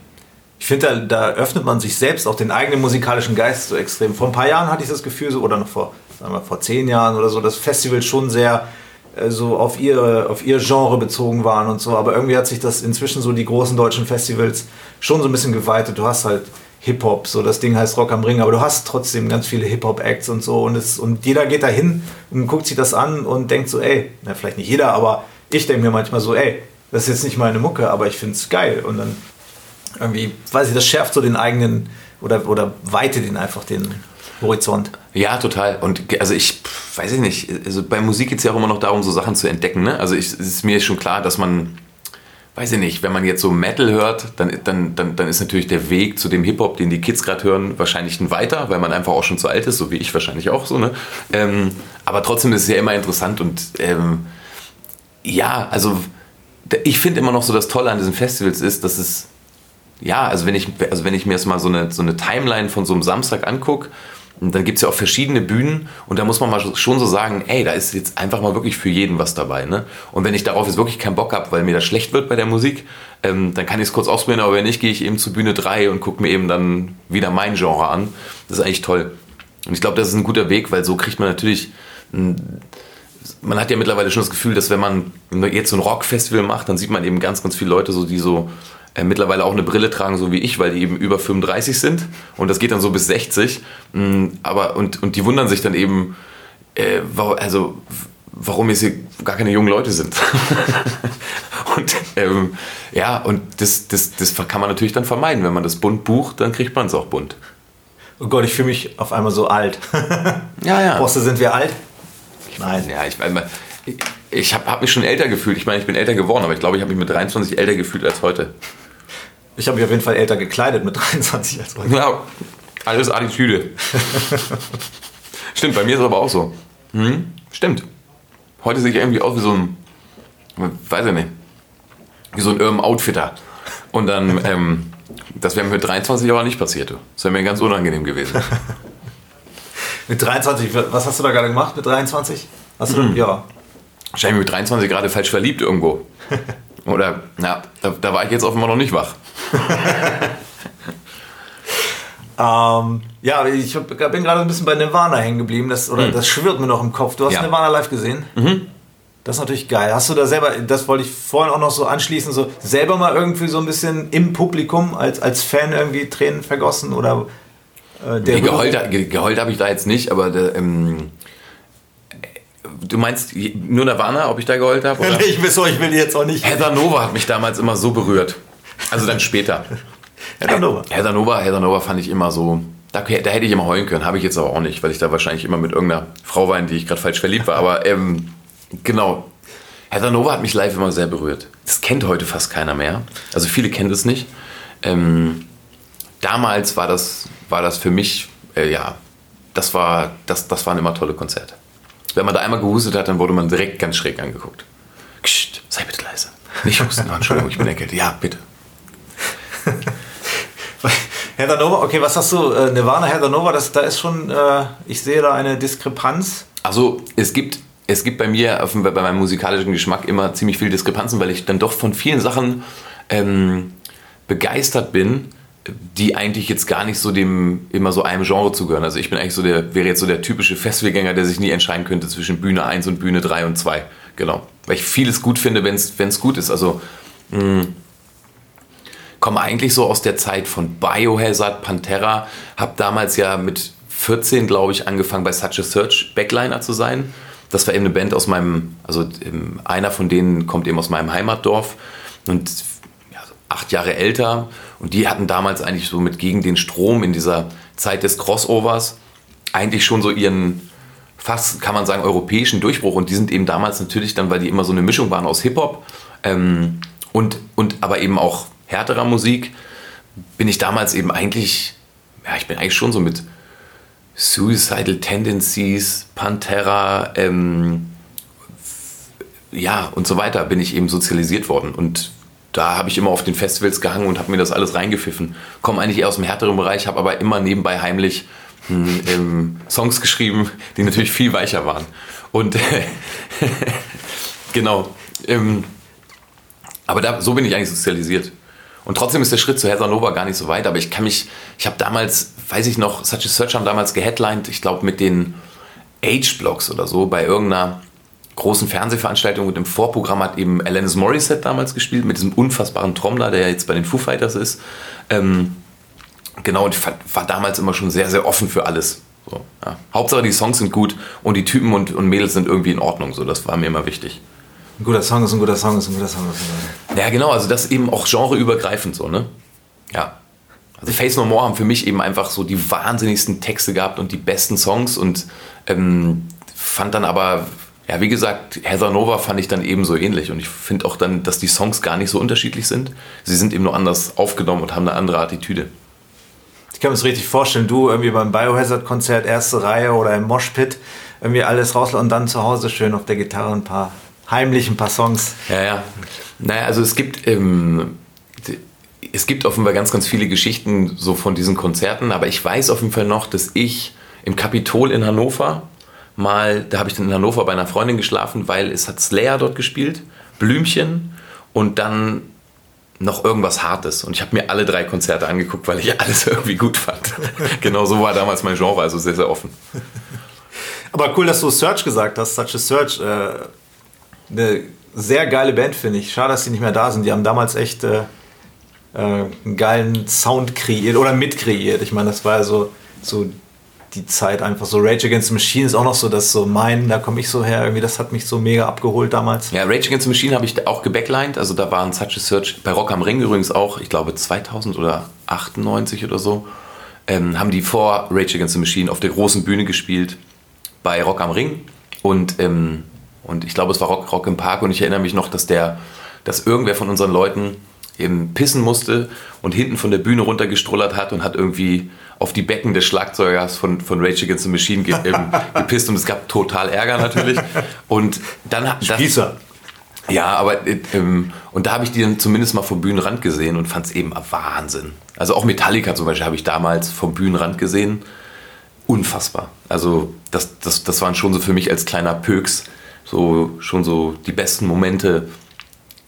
Ich finde, da, da, öffnet man sich selbst auch den eigenen musikalischen Geist so extrem. Vor ein paar Jahren hatte ich das Gefühl, so, oder noch vor, sagen wir, vor zehn Jahren oder so, dass Festivals schon sehr äh, so auf ihre, auf ihr Genre bezogen waren und so. Aber irgendwie hat sich das inzwischen so die großen deutschen Festivals schon so ein bisschen geweitet. Du hast halt Hip-Hop, so das Ding heißt Rock am Ring, aber du hast trotzdem ganz viele Hip-Hop-Acts und so und, es, und jeder geht da hin und guckt sich das an und denkt so, ey, na, vielleicht nicht jeder, aber ich denke mir manchmal so, ey, das ist jetzt nicht meine Mucke, aber ich finde es geil und dann irgendwie, weiß ich, das schärft so den eigenen oder, oder weitet ihn einfach den Horizont. Ja, total. Und also ich weiß ich nicht, also bei Musik geht es ja auch immer noch darum, so Sachen zu entdecken. Ne? Also ich, ist mir schon klar, dass man weiß ich nicht, wenn man jetzt so Metal hört, dann, dann, dann, dann ist natürlich der Weg zu dem Hip-Hop, den die Kids gerade hören, wahrscheinlich ein weiter, weil man einfach auch schon zu alt ist, so wie ich wahrscheinlich auch so. Ne? Ähm, aber trotzdem ist es ja immer interessant und ähm, ja, also ich finde immer noch so das Tolle an diesen Festivals ist, dass es, ja, also wenn ich, also wenn ich mir jetzt mal so eine, so eine Timeline von so einem Samstag angucke, dann gibt es ja auch verschiedene Bühnen und da muss man mal schon so sagen, ey, da ist jetzt einfach mal wirklich für jeden was dabei. Ne? Und wenn ich darauf jetzt wirklich keinen Bock habe, weil mir das schlecht wird bei der Musik, ähm, dann kann ich es kurz ausprobieren, aber wenn nicht, gehe ich eben zu Bühne 3 und gucke mir eben dann wieder mein Genre an. Das ist eigentlich toll. Und ich glaube, das ist ein guter Weg, weil so kriegt man natürlich... Man hat ja mittlerweile schon das Gefühl, dass wenn man jetzt so ein Rockfestival macht, dann sieht man eben ganz, ganz viele Leute, so, die so äh, mittlerweile auch eine Brille tragen, so wie ich, weil die eben über 35 sind. Und das geht dann so bis 60. Mm, aber, und, und die wundern sich dann eben, äh, also, warum jetzt hier gar keine jungen Leute sind. und ähm, ja, und das, das, das kann man natürlich dann vermeiden. Wenn man das bunt bucht, dann kriegt man es auch bunt. Oh Gott, ich fühle mich auf einmal so alt. ja, ja. Bosse, sind wir alt? Nein. Ja, ich meine, ich, ich habe hab mich schon älter gefühlt. Ich meine, ich bin älter geworden, aber ich glaube, ich habe mich mit 23 älter gefühlt als heute. Ich habe mich auf jeden Fall älter gekleidet mit 23 als heute. Ja, alles Attitüde. Stimmt, bei mir ist es aber auch so. Hm? Stimmt. Heute sehe ich irgendwie aus wie so ein, weiß ich nicht, wie so ein Urban Outfitter. Und dann, ähm, das wäre mir mit 23 aber nicht passiert. Das wäre mir ganz unangenehm gewesen. mit 23, was hast du da gerade gemacht mit 23? Hast du, mhm. ja. Wahrscheinlich mit 23 gerade falsch verliebt irgendwo. Oder, ja, da, da war ich jetzt offenbar noch nicht wach. ähm, ja, ich hab, bin gerade ein bisschen bei Nirvana hängen geblieben. Das, oder mhm. das schwirrt mir noch im Kopf. Du hast ja. Nirvana live gesehen? Mhm. Das ist natürlich geil. Hast du da selber, das wollte ich vorhin auch noch so anschließen, so selber mal irgendwie so ein bisschen im Publikum als, als Fan irgendwie Tränen vergossen oder äh, der nee, geheult, geheult habe ich da jetzt nicht, aber der, ähm, Du meinst nur Nirvana, ob ich da geheult habe? ich will ich will jetzt auch nicht. Heather Nova hat mich damals immer so berührt. Also dann später. Heather Nova. Heather Nova, Heather Nova fand ich immer so. Da, da hätte ich immer heulen können, habe ich jetzt aber auch nicht, weil ich da wahrscheinlich immer mit irgendeiner Frau war, in die ich gerade falsch verliebt war. Aber ähm, genau. Heather Nova hat mich live immer sehr berührt. Das kennt heute fast keiner mehr. Also viele kennen das nicht. Ähm, damals war das, war das für mich, äh, ja, das, war, das, das waren immer tolle Konzerte. Wenn man da einmal gehustet hat, dann wurde man direkt ganz schräg angeguckt. Kst, sei bitte leise. Nicht husten. Oh, Entschuldigung, ich bin erkältet. Ja, bitte. Heather Nova, okay, was hast du? Äh, Nirvana, Heather Nova, das, da ist schon, äh, ich sehe da eine Diskrepanz. Also es gibt, es gibt bei mir auf, bei meinem musikalischen Geschmack immer ziemlich viele Diskrepanzen, weil ich dann doch von vielen Sachen ähm, begeistert bin, die eigentlich jetzt gar nicht so dem immer so einem Genre zugehören. Also ich bin eigentlich so der, wäre jetzt so der typische Festivalgänger, der sich nie entscheiden könnte zwischen Bühne 1 und Bühne 3 und 2. Genau. Weil ich vieles gut finde, wenn es gut ist. Also mh, hm, komme eigentlich so aus der Zeit von Biohazard, Pantera, habe damals ja mit 14, glaube ich, angefangen bei Such a Search Backliner zu sein. Das war eben eine Band aus meinem, also einer von denen kommt eben aus meinem Heimatdorf und acht Jahre älter und die hatten damals eigentlich so mit gegen den Strom in dieser Zeit des Crossovers eigentlich schon so ihren fast, kann man sagen, europäischen Durchbruch. Und die sind eben damals natürlich dann, weil die immer so eine Mischung waren aus Hip-Hop ähm, und, und aber eben auch härterer Musik, bin ich damals eben eigentlich, ja, ich bin eigentlich schon so mit Suicidal Tendencies, Pantera, ähm, ja, und so weiter bin ich eben sozialisiert worden. Und da habe ich immer auf den Festivals gehangen und habe mir das alles reingepfiffen. Komme eigentlich eher aus dem härteren Bereich, habe aber immer nebenbei heimlich hm, ähm, Songs geschrieben, die natürlich viel weicher waren. Und genau. Ähm, aber da, so bin ich eigentlich sozialisiert. Und trotzdem ist der Schritt zu Heather Nova gar nicht so weit. Aber ich kann mich, ich habe damals, weiß ich noch, Such a Search haben damals geheadlined, ich glaube mit den Age-Blocks oder so, bei irgendeiner großen Fernsehveranstaltung und im Vorprogramm hat eben Alanis Morissette damals gespielt mit diesem unfassbaren Trommler, der ja jetzt bei den Foo Fighters ist. Ähm, genau, und ich war damals immer schon sehr, sehr offen für alles. So, ja. Hauptsache die Songs sind gut und die Typen und, und Mädels sind irgendwie in Ordnung. So, das war mir immer wichtig. Ein guter Song ist ein guter Song ist ein guter Song. Ist ein guter. Ja, genau, also das eben auch genreübergreifend so, ne? Ja. Also Face No More haben für mich eben einfach so die wahnsinnigsten Texte gehabt und die besten Songs und ähm, fand dann aber, ja, wie gesagt, Heather Nova fand ich dann ebenso ähnlich und ich finde auch dann, dass die Songs gar nicht so unterschiedlich sind. Sie sind eben nur anders aufgenommen und haben eine andere Attitüde. Ich kann mir das richtig vorstellen, du irgendwie beim Biohazard-Konzert, erste Reihe oder im Moshpit, irgendwie alles raus und dann zu Hause schön auf der Gitarre ein paar heimlich ein paar Songs. Ja, ja. Naja, also es gibt, ähm, es gibt offenbar ganz, ganz viele Geschichten so von diesen Konzerten, aber ich weiß auf jeden Fall noch, dass ich im Kapitol in Hannover mal, da habe ich dann in Hannover bei einer Freundin geschlafen, weil es hat Slayer dort gespielt, Blümchen und dann noch irgendwas Hartes. Und ich habe mir alle drei Konzerte angeguckt, weil ich alles irgendwie gut fand. genau so war damals mein Genre, also sehr, sehr offen. Aber cool, dass du Search gesagt hast, Such a Search. Äh eine sehr geile Band, finde ich. Schade, dass sie nicht mehr da sind. Die haben damals echt äh, äh, einen geilen Sound kreiert oder mitkreiert. Ich meine, das war ja so, so die Zeit einfach so. Rage Against the Machine ist auch noch so, dass so mein, da komme ich so her, irgendwie, das hat mich so mega abgeholt damals. Ja, Rage Against the Machine habe ich auch gebacklined. Also da waren Such a Search bei Rock am Ring übrigens auch, ich glaube 2000 oder 98 oder so, ähm, haben die vor Rage Against the Machine auf der großen Bühne gespielt bei Rock am Ring. Und ähm, und ich glaube, es war Rock, Rock im Park und ich erinnere mich noch, dass der, dass irgendwer von unseren Leuten eben pissen musste und hinten von der Bühne runtergestrullert hat und hat irgendwie auf die Becken des Schlagzeugers von, von Rage Against the Machine ge, ähm, gepisst und es gab total Ärger natürlich. Und dann hat Spießer. Ja, aber ähm, und da habe ich die dann zumindest mal vom Bühnenrand gesehen und fand es eben Wahnsinn. Also auch Metallica zum Beispiel habe ich damals vom Bühnenrand gesehen. Unfassbar. Also das, das, das waren schon so für mich als kleiner Pöks so schon so die besten Momente.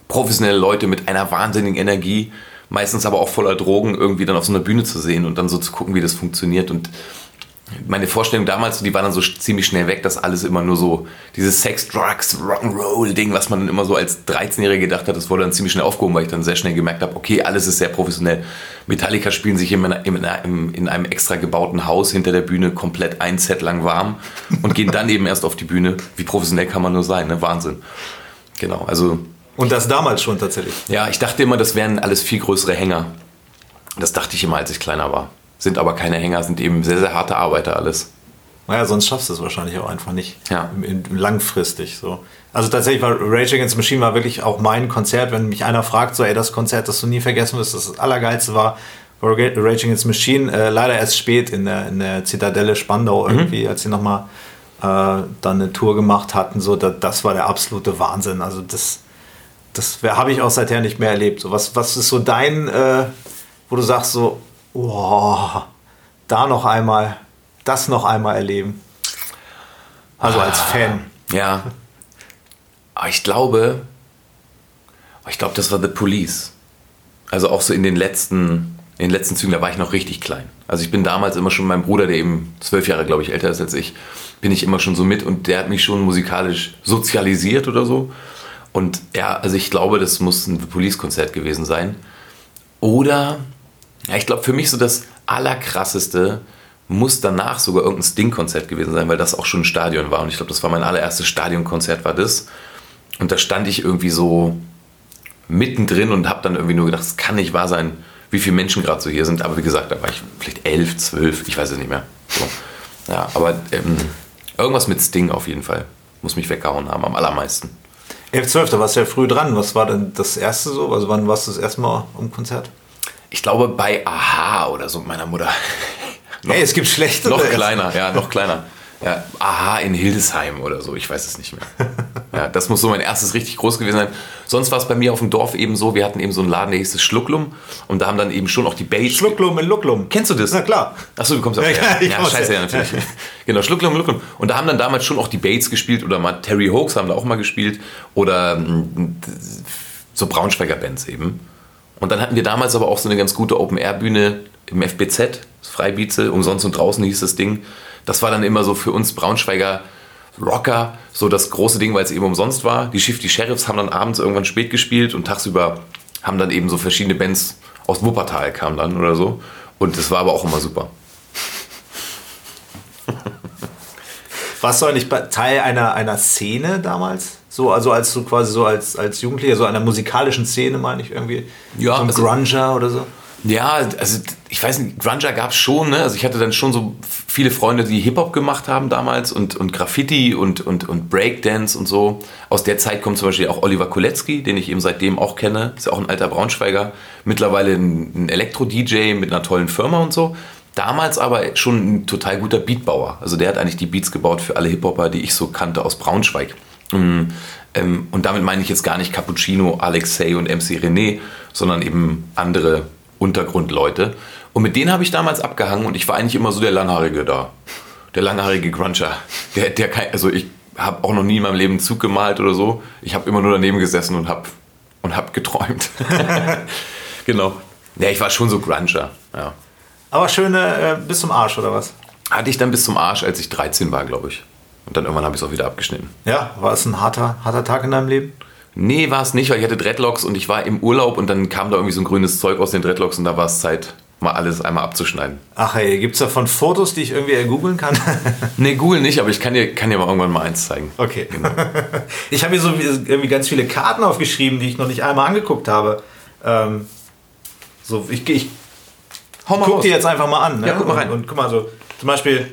Professionelle Leute mit einer wahnsinnigen Energie, meistens aber auch voller Drogen, irgendwie dann auf so einer Bühne zu sehen und dann so zu gucken, wie das funktioniert. Und meine Vorstellung damals, die war dann so ziemlich schnell weg, dass alles immer nur so dieses Sex, Drugs, Rock'n'Roll-Ding, was man dann immer so als 13-Jähriger gedacht hat, das wurde dann ziemlich schnell aufgehoben, weil ich dann sehr schnell gemerkt habe, okay, alles ist sehr professionell. Metallica spielen sich in, in, in einem extra gebauten Haus hinter der Bühne komplett ein Set lang warm und gehen dann eben erst auf die Bühne. Wie professionell kann man nur sein, ne? Wahnsinn. Genau, also. Und das damals schon tatsächlich? Ja, ich dachte immer, das wären alles viel größere Hänger. Das dachte ich immer, als ich kleiner war sind aber keine Hänger, sind eben sehr, sehr harte Arbeiter alles. Naja, sonst schaffst du es wahrscheinlich auch einfach nicht. Ja. Langfristig so. Also tatsächlich war Rage Against the Machine war wirklich auch mein Konzert, wenn mich einer fragt, so ey, das Konzert, das du nie vergessen wirst, das das Allergeilste war, war Rage Against the Machine, äh, leider erst spät in der, in der Zitadelle Spandau mhm. irgendwie, mhm. als sie nochmal äh, dann eine Tour gemacht hatten, so, da, das war der absolute Wahnsinn. Also das, das habe ich auch seither nicht mehr erlebt. So, was, was ist so dein, äh, wo du sagst so, oh, da noch einmal, das noch einmal erleben. Also als ah, Fan. Ja. Aber ich glaube, ich glaube, das war The Police. Also auch so in den letzten, in den letzten Zügen, da war ich noch richtig klein. Also ich bin damals immer schon, mein Bruder, der eben zwölf Jahre, glaube ich, älter ist als ich, bin ich immer schon so mit und der hat mich schon musikalisch sozialisiert oder so. Und ja, also ich glaube, das muss ein The Police-Konzert gewesen sein. Oder ja, ich glaube, für mich so das Allerkrasseste muss danach sogar irgendein Sting-Konzert gewesen sein, weil das auch schon ein Stadion war. Und ich glaube, das war mein allererstes Stadionkonzert, war das. Und da stand ich irgendwie so mittendrin und habe dann irgendwie nur gedacht, es kann nicht wahr sein, wie viele Menschen gerade so hier sind. Aber wie gesagt, da war ich vielleicht elf, zwölf, ich weiß es nicht mehr. So. Ja, aber ähm, irgendwas mit Sting auf jeden Fall. Muss mich weggehauen haben, am allermeisten. 11, 12, da warst du ja früh dran. Was war denn das erste so? Also wann warst du das erste Mal im Konzert? ich glaube bei Aha oder so meiner Mutter. noch, hey, es gibt schlechte. Noch kleiner, ja, noch kleiner. Ja, Aha in Hildesheim oder so, ich weiß es nicht mehr. Ja, das muss so mein erstes richtig groß gewesen sein. Sonst war es bei mir auf dem Dorf eben so, wir hatten eben so einen Laden, der hieß das Schlucklum und da haben dann eben schon auch die Bates. Schlucklum in Lucklum. Kennst du das? Na klar. Achso, du kommst auf Ja, ja, ja, ich ja, scheiße, ja, natürlich. genau, Schlucklum, Schlucklum. Und da haben dann damals schon auch die Bates gespielt oder mal Terry Hoax haben da auch mal gespielt oder mm, so Braunschweiger Bands eben. Und dann hatten wir damals aber auch so eine ganz gute Open-Air-Bühne im FBZ, Freibietze, umsonst und draußen hieß das Ding. Das war dann immer so für uns Braunschweiger Rocker so das große Ding, weil es eben umsonst war. Die Shifty Sheriffs haben dann abends irgendwann spät gespielt und tagsüber haben dann eben so verschiedene Bands aus Wuppertal kamen dann oder so. Und das war aber auch immer super. Warst du eigentlich Teil einer, einer Szene damals? So, also als du quasi so als, als Jugendlicher, so einer musikalischen Szene, meine ich irgendwie. Ja, so ein also- Grunger oder so. Ja, also ich weiß nicht, Grunger gab es schon, ne? Also ich hatte dann schon so viele Freunde, die Hip-Hop gemacht haben damals und, und Graffiti und, und, und Breakdance und so. Aus der Zeit kommt zum Beispiel auch Oliver Kulecki, den ich eben seitdem auch kenne. Ist ja auch ein alter Braunschweiger. Mittlerweile ein, ein Elektro-DJ mit einer tollen Firma und so. Damals aber schon ein total guter Beatbauer. Also der hat eigentlich die Beats gebaut für alle Hip-Hopper, die ich so kannte aus Braunschweig. Mm, ähm, und damit meine ich jetzt gar nicht Cappuccino, Alexei und MC René, sondern eben andere Untergrundleute. Und mit denen habe ich damals abgehangen und ich war eigentlich immer so der Langhaarige da. Der langhaarige Gruncher. Der, der kein, also ich habe auch noch nie in meinem Leben einen Zug gemalt oder so. Ich habe immer nur daneben gesessen und habe und hab geträumt. genau. Ja, ich war schon so Gruncher. Ja. Aber schöne äh, bis zum Arsch, oder was? Hatte ich dann bis zum Arsch, als ich 13 war, glaube ich. Und dann irgendwann habe ich es auch wieder abgeschnitten. Ja, war es ein harter, harter Tag in deinem Leben? Nee, war es nicht, weil ich hatte Dreadlocks und ich war im Urlaub und dann kam da irgendwie so ein grünes Zeug aus den Dreadlocks und da war es Zeit, mal alles einmal abzuschneiden. Ach hey, gibt es davon Fotos, die ich irgendwie ergoogeln kann? Nee, Google nicht, aber ich kann dir, kann dir mal irgendwann mal eins zeigen. Okay. Ich habe hier so wie- irgendwie ganz viele Karten aufgeschrieben, die ich noch nicht einmal angeguckt habe. Ähm, so, ich, ich Hau mal guck raus. die jetzt einfach mal an. Ne? Ja, guck mal rein. Und, und guck mal so, zum Beispiel,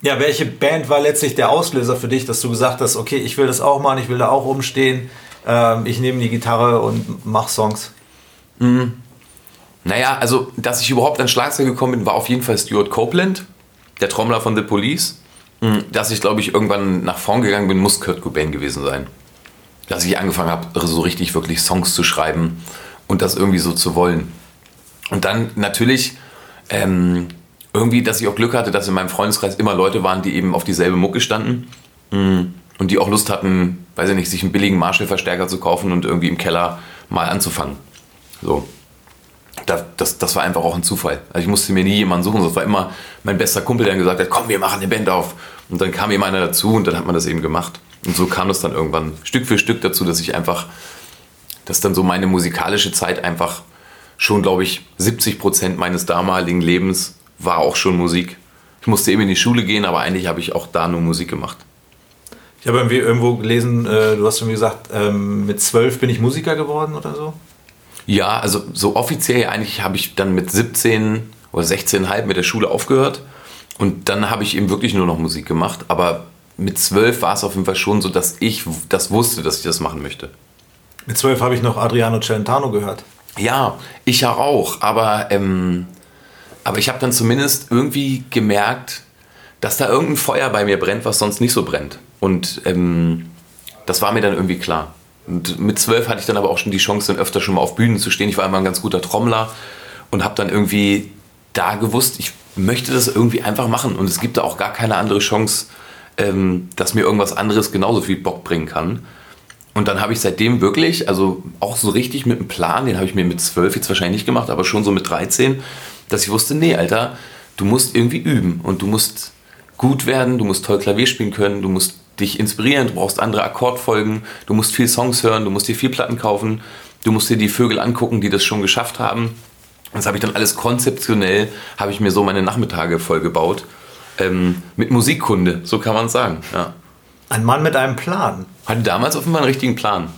ja, welche Band war letztlich der Auslöser für dich, dass du gesagt hast, okay, ich will das auch machen, ich will da auch rumstehen, ähm, ich nehme die Gitarre und mach Songs. Naja, also, dass ich überhaupt an Schlagzeug gekommen bin, war auf jeden Fall Stuart Copeland, der Trommler von The Police. Hm, Dass ich, glaube ich, irgendwann nach vorn gegangen bin, muss Kurt Cobain gewesen sein. Dass ich angefangen habe, so richtig wirklich Songs zu schreiben und das irgendwie so zu wollen. Und dann natürlich ähm, irgendwie, dass ich auch Glück hatte, dass in meinem Freundeskreis immer Leute waren, die eben auf dieselbe Mucke standen mm, und die auch Lust hatten, weiß ich nicht, sich einen billigen Marshall-Verstärker zu kaufen und irgendwie im Keller mal anzufangen. So. Das, das, das war einfach auch ein Zufall. Also ich musste mir nie jemanden suchen, das war immer mein bester Kumpel, der dann gesagt hat, komm, wir machen eine Band auf. Und dann kam eben einer dazu und dann hat man das eben gemacht. Und so kam es dann irgendwann Stück für Stück dazu, dass ich einfach, dass dann so meine musikalische Zeit einfach schon, glaube ich, 70 Prozent meines damaligen Lebens war auch schon Musik. Ich musste eben in die Schule gehen, aber eigentlich habe ich auch da nur Musik gemacht. Ich habe irgendwie irgendwo gelesen, äh, du hast irgendwie gesagt, ähm, mit zwölf bin ich Musiker geworden oder so. Ja, also so offiziell eigentlich habe ich dann mit 17 oder 16,5 mit der Schule aufgehört und dann habe ich eben wirklich nur noch Musik gemacht. Aber mit 12 war es auf jeden Fall schon so, dass ich das wusste, dass ich das machen möchte. Mit zwölf habe ich noch Adriano Celentano gehört. Ja, ich ja auch, aber, ähm, aber ich habe dann zumindest irgendwie gemerkt, dass da irgendein Feuer bei mir brennt, was sonst nicht so brennt. Und ähm, das war mir dann irgendwie klar. Und mit zwölf hatte ich dann aber auch schon die Chance, dann öfter schon mal auf Bühnen zu stehen. Ich war immer ein ganz guter Trommler und habe dann irgendwie da gewusst, ich möchte das irgendwie einfach machen. Und es gibt da auch gar keine andere Chance, ähm, dass mir irgendwas anderes genauso viel Bock bringen kann. Und dann habe ich seitdem wirklich, also auch so richtig mit einem Plan, den habe ich mir mit zwölf jetzt wahrscheinlich nicht gemacht, aber schon so mit 13, dass ich wusste, nee, Alter, du musst irgendwie üben und du musst gut werden, du musst toll Klavier spielen können, du musst dich inspirieren, du brauchst andere Akkordfolgen, du musst viel Songs hören, du musst dir viel Platten kaufen, du musst dir die Vögel angucken, die das schon geschafft haben. Das habe ich dann alles konzeptionell, habe ich mir so meine Nachmittage vollgebaut. Ähm, mit Musikkunde, so kann man es sagen. Ja. Ein Mann mit einem Plan. Hatte damals offenbar einen richtigen Plan.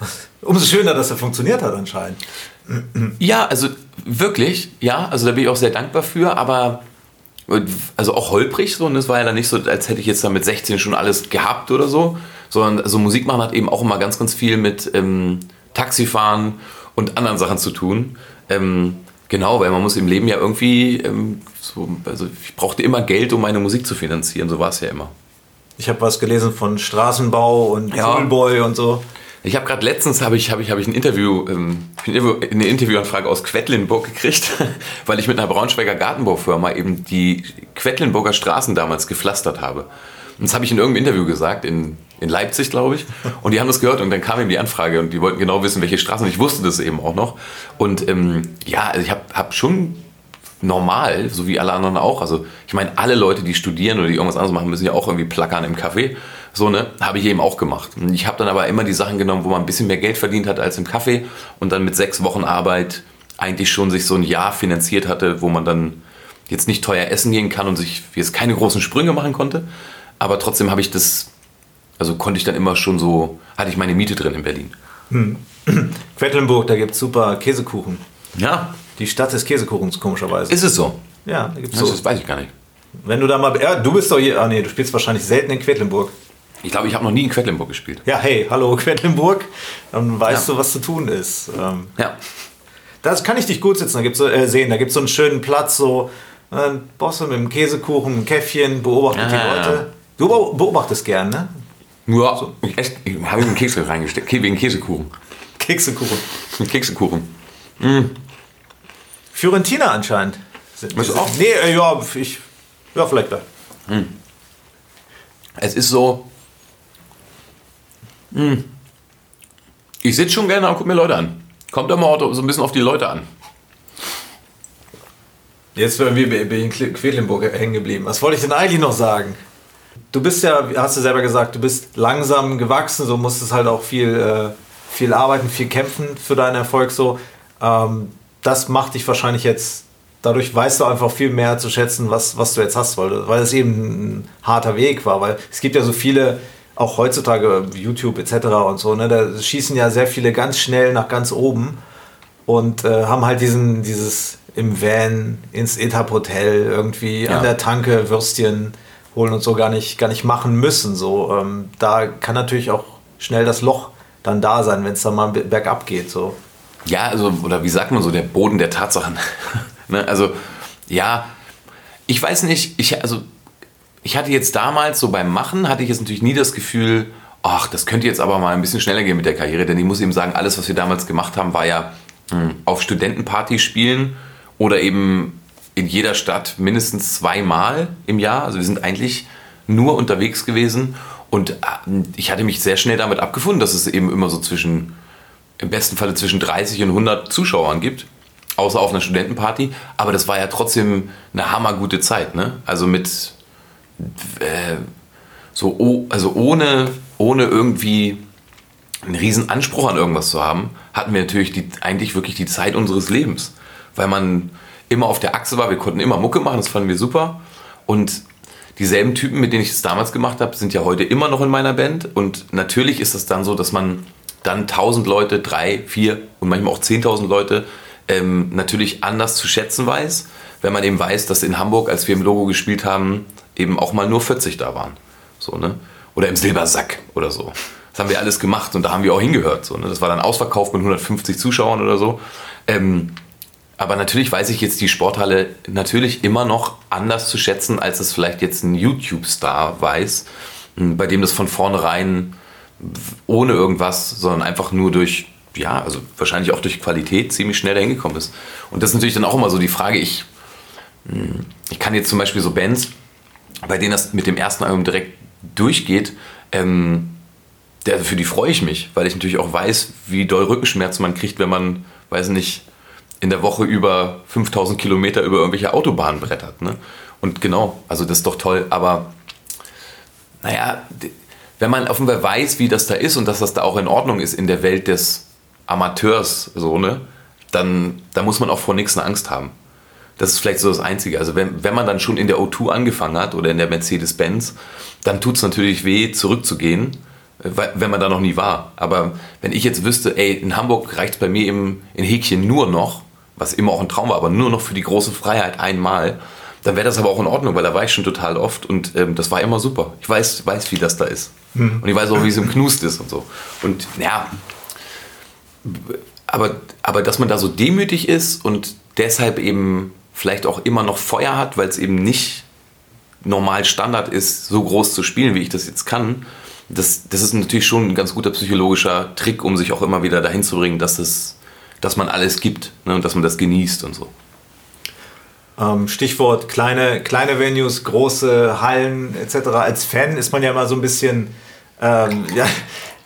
Umso schöner, dass er funktioniert hat anscheinend. Ja, also wirklich, ja, also da bin ich auch sehr dankbar für, aber also auch holprig so, und es war ja dann nicht so, als hätte ich jetzt dann mit 16 schon alles gehabt oder so, sondern also Musik machen hat eben auch immer ganz, ganz viel mit ähm, Taxifahren und anderen Sachen zu tun. Ähm, genau, weil man muss im Leben ja irgendwie, ähm, so, also ich brauchte immer Geld, um meine Musik zu finanzieren, so war es ja immer. Ich habe was gelesen von Straßenbau und Ja. Poolboy und so. Ich habe gerade letztens habe ich, hab ich, hab ich ein Interview, ähm, eine Interviewanfrage aus Quedlinburg gekriegt, weil ich mit einer Braunschweiger Gartenbaufirma eben die Quedlinburger Straßen damals gepflastert habe. Und das habe ich in irgendeinem Interview gesagt, in, in Leipzig, glaube ich. Und die haben das gehört und dann kam eben die Anfrage und die wollten genau wissen, welche Straßen. Ich wusste das eben auch noch. Und ähm, ja, also ich habe hab schon normal, so wie alle anderen auch. Also ich meine, alle Leute, die studieren oder die irgendwas anderes machen, müssen ja auch irgendwie plackern im Café. So, ne? Habe ich eben auch gemacht. Ich habe dann aber immer die Sachen genommen, wo man ein bisschen mehr Geld verdient hat als im Café und dann mit sechs Wochen Arbeit eigentlich schon sich so ein Jahr finanziert hatte, wo man dann jetzt nicht teuer essen gehen kann und sich jetzt keine großen Sprünge machen konnte. Aber trotzdem habe ich das, also konnte ich dann immer schon so, hatte ich meine Miete drin in Berlin. Quedlinburg, da gibt es super Käsekuchen. Ja, Die Stadt des Käsekuchens, komischerweise. ist es so. ja, da gibt's Das, so. das weiß ich gar nicht. Wenn du da mal. Ja, du bist doch hier. Ah, nee, du spielst wahrscheinlich selten in Quedlinburg. Ich glaube, ich habe noch nie in Quedlinburg gespielt. Ja, hey, hallo Quedlinburg. Dann weißt Ja. du, was zu tun ist. Ähm, Ja. Das kann ich dich gut sitzen, da gibt's so, äh, sehen. Da gibt es so einen schönen Platz, so äh, Bosse mit dem Käsekuchen, ein Käffchen, beobachtet die Ah. Leute. Du beo- beobachtest gern, ne? Ja, ich, esse- ich habe einen Keks reingesteckt, wegen Käsekuchen. Keksekuchen. Keksekuchen. Fiorentina anscheinend. Sind, du auch? Nee, äh, ja, ich. Ja, vielleicht da. Es ist so. Hm. Ich sitze schon gerne und gucke mir Leute an. Kommt immer auch so ein bisschen auf die Leute an. Jetzt wären wir in Quedlinburg hängen geblieben. Was wollte ich denn eigentlich noch sagen? Du bist ja, hast du selber gesagt, du bist langsam gewachsen, so musstest halt auch viel, äh, viel arbeiten, viel kämpfen für deinen Erfolg. So, ähm, das macht dich wahrscheinlich jetzt, dadurch weißt du einfach viel mehr zu schätzen, was, was du jetzt hast, weil, weil es eben ein harter Weg war. Weil es gibt ja so viele, auch heutzutage YouTube etc. und so, ne, da schießen ja sehr viele ganz schnell nach ganz oben und äh, haben halt diesen, dieses im Van ins Etap-Hotel irgendwie Ja. an der Tanke Würstchen holen und so gar nicht, gar nicht machen müssen. So, ähm, da kann natürlich auch schnell das Loch dann da sein, wenn es dann mal bergab geht. So. Ja, also, oder wie sagt man so, der Boden der Tatsachen. ne? Also, ja, ich weiß nicht, ich, also, ich hatte jetzt damals, so beim Machen, hatte ich jetzt natürlich nie das Gefühl, ach, das könnte jetzt aber mal ein bisschen schneller gehen mit der Karriere, denn ich muss eben sagen, alles, was wir damals gemacht haben, war ja mh, auf Studentenparty spielen oder eben in jeder Stadt mindestens zweimal im Jahr. Also wir sind eigentlich nur unterwegs gewesen und äh, ich hatte mich sehr schnell damit abgefunden, dass es eben immer so zwischen im besten Falle zwischen 30 und 100 Zuschauern gibt, außer auf einer Studentenparty. Aber das war ja trotzdem eine hammergute Zeit, ne? Also mit äh, so, also ohne, ohne irgendwie einen riesen Anspruch an irgendwas zu haben, hatten wir natürlich die, eigentlich wirklich die Zeit unseres Lebens. Weil man immer auf der Achse war, wir konnten immer Mucke machen, das fanden wir super. Und dieselben Typen, mit denen ich es damals gemacht habe, sind ja heute immer noch in meiner Band. Und natürlich ist es dann so, dass man dann 1000 Leute, drei, vier und manchmal auch 10.000 Leute ähm, natürlich anders zu schätzen weiß, wenn man eben weiß, dass in Hamburg, als wir im Logo gespielt haben, eben auch mal nur 40 da waren. So, ne? Oder im Silbersack oder so. Das haben wir alles gemacht und da haben wir auch hingehört. So, ne? Das war dann ausverkauft mit 150 Zuschauern oder so. Ähm, aber natürlich weiß ich jetzt die Sporthalle natürlich immer noch anders zu schätzen, als es vielleicht jetzt ein YouTube-Star weiß, m, bei dem das von vornherein ohne irgendwas, sondern einfach nur durch, ja, also wahrscheinlich auch durch Qualität ziemlich schnell dahin gekommen ist. Und das ist natürlich dann auch immer so die Frage, ich, m, ich kann jetzt zum Beispiel so Bands, bei denen das mit dem ersten Album direkt durchgeht, ähm, der, für die freue ich mich, weil ich natürlich auch weiß, wie doll Rückenschmerzen man kriegt, wenn man, weiß nicht, in der Woche über 5000 Kilometer über irgendwelche Autobahnen brettert. Ne? Und genau, also das ist doch toll, aber naja, wenn man offenbar weiß, wie das da ist und dass das da auch in Ordnung ist in der Welt des Amateurs, so, ne, dann da muss man auch vor nichts eine Angst haben. Das ist vielleicht so das Einzige. Also wenn, wenn man dann schon in der O2 angefangen hat oder in der Mercedes-Benz, dann tut es natürlich weh, zurückzugehen, äh, wenn man da noch nie war. Aber wenn ich jetzt wüsste, ey, in Hamburg reicht es bei mir im, in Häkchen nur noch, was immer auch ein Traum war, aber nur noch für die große Freiheit einmal, dann wäre das aber auch in Ordnung, weil da war ich schon total oft und ähm, das war immer super. Ich weiß, weiß, wie das da ist. Und ich weiß auch, wie es im Knust ist und so. Und ja, aber, aber dass man da so demütig ist und deshalb eben vielleicht auch immer noch Feuer hat, weil es eben nicht normal Standard ist, so groß zu spielen, wie ich das jetzt kann, das, das ist natürlich schon ein ganz guter psychologischer Trick, um sich auch immer wieder dahin zu bringen, dass, es, dass man alles gibt ne, und dass man das genießt und so. Ähm, Stichwort kleine, kleine Venues, große Hallen etc. Als Fan ist man ja immer so ein bisschen, ähm, ja,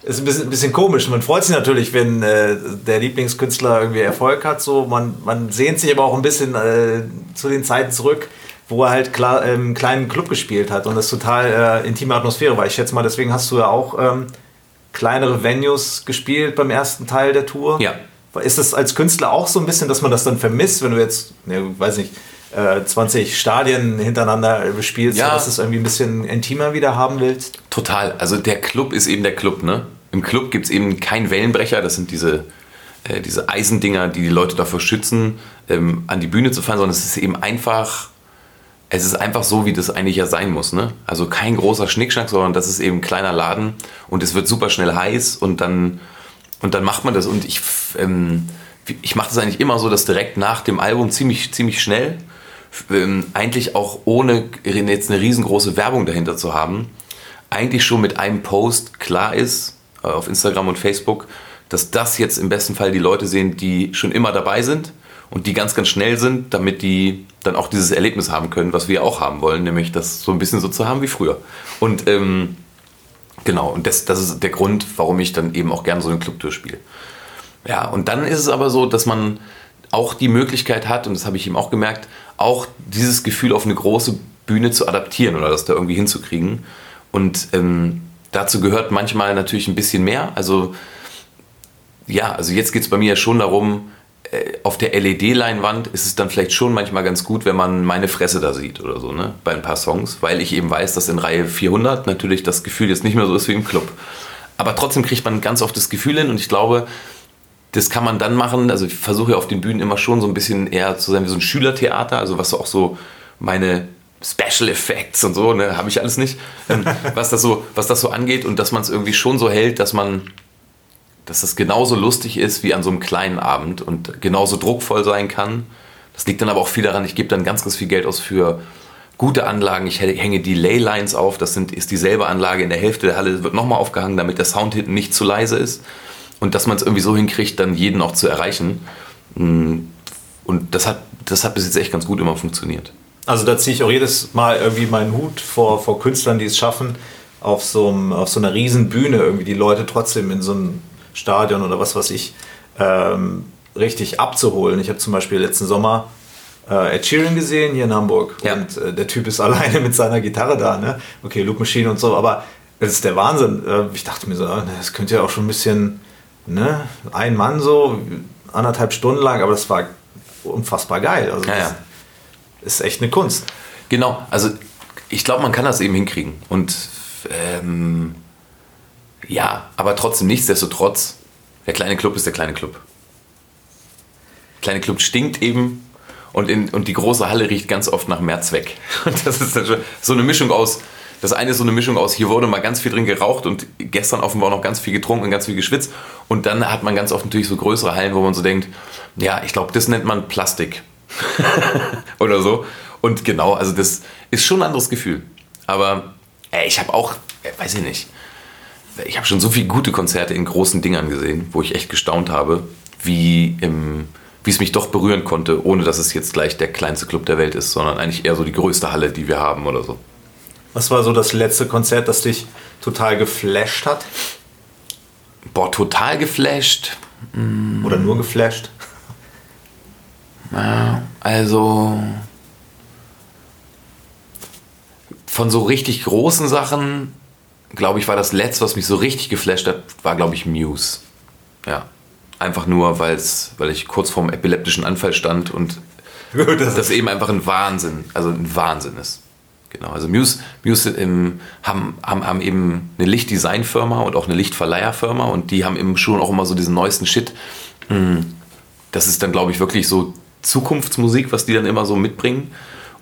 ist ein bisschen, ein bisschen komisch. Man freut sich natürlich, wenn äh, der Lieblingskünstler irgendwie Erfolg hat. So. Man, man sehnt sich aber auch ein bisschen äh, zu den Zeiten zurück, wo er halt klar im ähm, kleinen Club gespielt hat und das total äh, intime Atmosphäre war. Ich schätze mal, deswegen hast du ja auch ähm, kleinere Venues gespielt beim ersten Teil der Tour. Ja. Ist das als Künstler auch so ein bisschen, dass man das dann vermisst, wenn du jetzt, ne, weiß nicht, 20 äh, Stadien hintereinander bespielst, ja. dass du es irgendwie ein bisschen intimer wieder haben willst? Total. Also der Club ist eben der Club, ne? Im Club gibt es eben keinen Wellenbrecher, das sind diese, äh, diese Eisendinger, die die Leute davor schützen, ähm, an die Bühne zu fallen, sondern es ist eben einfach, es ist einfach so, wie das eigentlich ja sein muss. Ne? Also kein großer Schnickschnack, sondern das ist eben ein kleiner Laden und es wird super schnell heiß und dann, und dann macht man das. Und ich, ähm, ich mache das eigentlich immer so, dass direkt nach dem Album ziemlich, ziemlich schnell, ähm, eigentlich auch ohne jetzt eine riesengroße Werbung dahinter zu haben, eigentlich schon mit einem Post klar ist, auf Instagram und Facebook, dass das jetzt im besten Fall die Leute sehen, die schon immer dabei sind und die ganz, ganz schnell sind, damit die dann auch dieses Erlebnis haben können, was wir auch haben wollen, nämlich das so ein bisschen so zu haben wie früher. Und ähm, genau, und das, das ist der Grund, warum ich dann eben auch gerne so eine Clubtour spiele. Ja, und dann ist es aber so, dass man auch die Möglichkeit hat, und das habe ich eben auch gemerkt, auch dieses Gefühl auf eine große Bühne zu adaptieren oder das da irgendwie hinzukriegen. Und ähm, dazu gehört manchmal natürlich ein bisschen mehr. Also ja, also jetzt geht es bei mir ja schon darum, äh, auf der LED-Leinwand ist es dann vielleicht schon manchmal ganz gut, wenn man meine Fresse da sieht oder so, ne? Bei ein paar Songs, weil ich eben weiß, dass in Reihe 400 natürlich das Gefühl jetzt nicht mehr so ist wie im Club. Aber trotzdem kriegt man ganz oft das Gefühl hin und ich glaube, das kann man dann machen. Also ich versuche ja auf den Bühnen immer schon so ein bisschen eher zu sein wie so ein Schülertheater, also was auch so meine Special Effects und so, ne, habe ich alles nicht, ähm, was, das so, was das so angeht und dass man es irgendwie schon so hält, dass man, dass das genauso lustig ist wie an so einem kleinen Abend und genauso druckvoll sein kann. Das liegt dann aber auch viel daran, ich gebe dann ganz, ganz viel Geld aus für gute Anlagen. Ich hänge Delay Lines auf, das sind, ist dieselbe Anlage in der Hälfte der Halle, wird nochmal aufgehangen, damit der Sound hinten nicht zu leise ist und dass man es irgendwie so hinkriegt, dann jeden auch zu erreichen. Mm, und das hat, das hat bis jetzt echt ganz gut immer funktioniert. Also da ziehe ich auch jedes Mal irgendwie meinen Hut vor, vor Künstlern, die es schaffen, auf so, einem, auf so einer riesen Bühne irgendwie die Leute trotzdem in so einem Stadion oder was weiß ich ähm, richtig abzuholen. Ich habe zum Beispiel letzten Sommer äh, Ed Sheeran gesehen hier in Hamburg ja. und äh, der Typ ist alleine mit seiner Gitarre da. Ne? Okay, Loop Machine und so, aber das ist der Wahnsinn. Äh, ich dachte mir so, ah, das könnte ja auch schon ein bisschen, ne? ein Mann so, anderthalb Stunden lang, aber das war unfassbar geil. Also ja, ja ist echt eine Kunst. Genau, also ich glaube, man kann das eben hinkriegen. Und ähm, ja, aber trotzdem, nichtsdestotrotz, der kleine Club ist der kleine Club. Der kleine Club stinkt eben und, in, und die große Halle riecht ganz oft nach Mehrzweck. Und das ist so eine Mischung aus, das eine ist so eine Mischung aus, hier wurde mal ganz viel drin geraucht und gestern offenbar noch ganz viel getrunken und ganz viel geschwitzt. Und dann hat man ganz oft natürlich so größere Hallen, wo man so denkt, ja, ich glaube, das nennt man Plastik. oder so. Und genau, also das ist schon ein anderes Gefühl. Aber ey, ich habe auch, weiß ich nicht, ich habe schon so viele gute Konzerte in großen Dingern gesehen, wo ich echt gestaunt habe, wie, im, wie es mich doch berühren konnte, ohne dass es jetzt gleich der kleinste Club der Welt ist, sondern eigentlich eher so die größte Halle, die wir haben oder so. Was war so das letzte Konzert, das dich total geflasht hat? Boah, total geflasht. Oder nur geflasht? Ja, also von so richtig großen Sachen, glaube ich, war das letzte, was mich so richtig geflasht hat, war, glaube ich, Muse. Ja. Einfach nur, weil's, weil ich kurz vorm epileptischen Anfall stand und das, das eben einfach ein Wahnsinn, also ein Wahnsinn ist. Genau, also Muse, Muse ähm, haben, haben, haben eben eine Lichtdesignfirma und auch eine Lichtverleiherfirma und die haben eben schon auch immer so diesen neuesten Shit. Hm, das ist dann, glaube ich, wirklich so Zukunftsmusik, was die dann immer so mitbringen.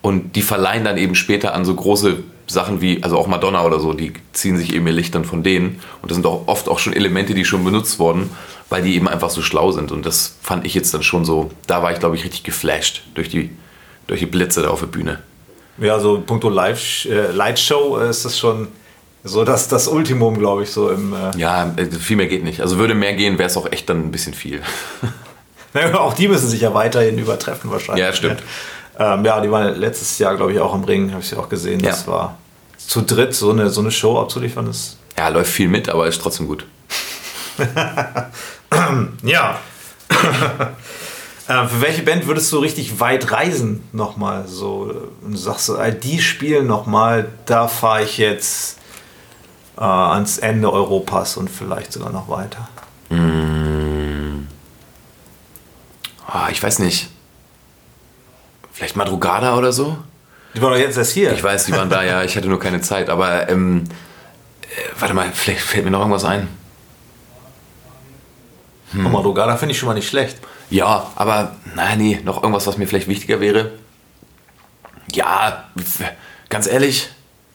Und die verleihen dann eben später an so große Sachen wie, also auch Madonna oder so, die ziehen sich eben ihr Licht dann von denen. Und das sind auch oft auch schon Elemente, die schon benutzt wurden, weil die eben einfach so schlau sind. Und das fand ich jetzt dann schon so, da war ich, glaube ich, richtig geflasht durch die, durch die Blitze da auf der Bühne. Ja, so puncto Live, äh, Lightshow ist das schon so das, das Ultimum, glaube ich, so im. Äh ja, äh, viel mehr geht nicht. Also würde mehr gehen, wäre es auch echt dann ein bisschen viel. naja, auch die müssen sich ja weiterhin übertreffen wahrscheinlich. Ja, stimmt. Ähm, ja, die waren letztes Jahr, glaube ich, auch im Ring, habe ich sie auch gesehen. Ja. Das war zu dritt so eine, so eine Show abzuliefern. Ist ja, läuft viel mit, aber ist trotzdem gut. ja. äh, für welche Band würdest du richtig weit reisen nochmal? So, und du sagst so, die spielen nochmal, da fahre ich jetzt äh, ans Ende Europas und vielleicht sogar noch weiter. Mm. Oh, ich weiß nicht. Vielleicht Madrugada oder so? Die waren doch jetzt erst hier. Ich weiß, die waren da, ja. Ich hatte nur keine Zeit. Aber ähm, äh, warte mal, vielleicht fällt mir noch irgendwas ein. Hm. Madrugada finde ich schon mal nicht schlecht. Ja, aber nein, nee, noch irgendwas, was mir vielleicht wichtiger wäre. Ja, ganz ehrlich,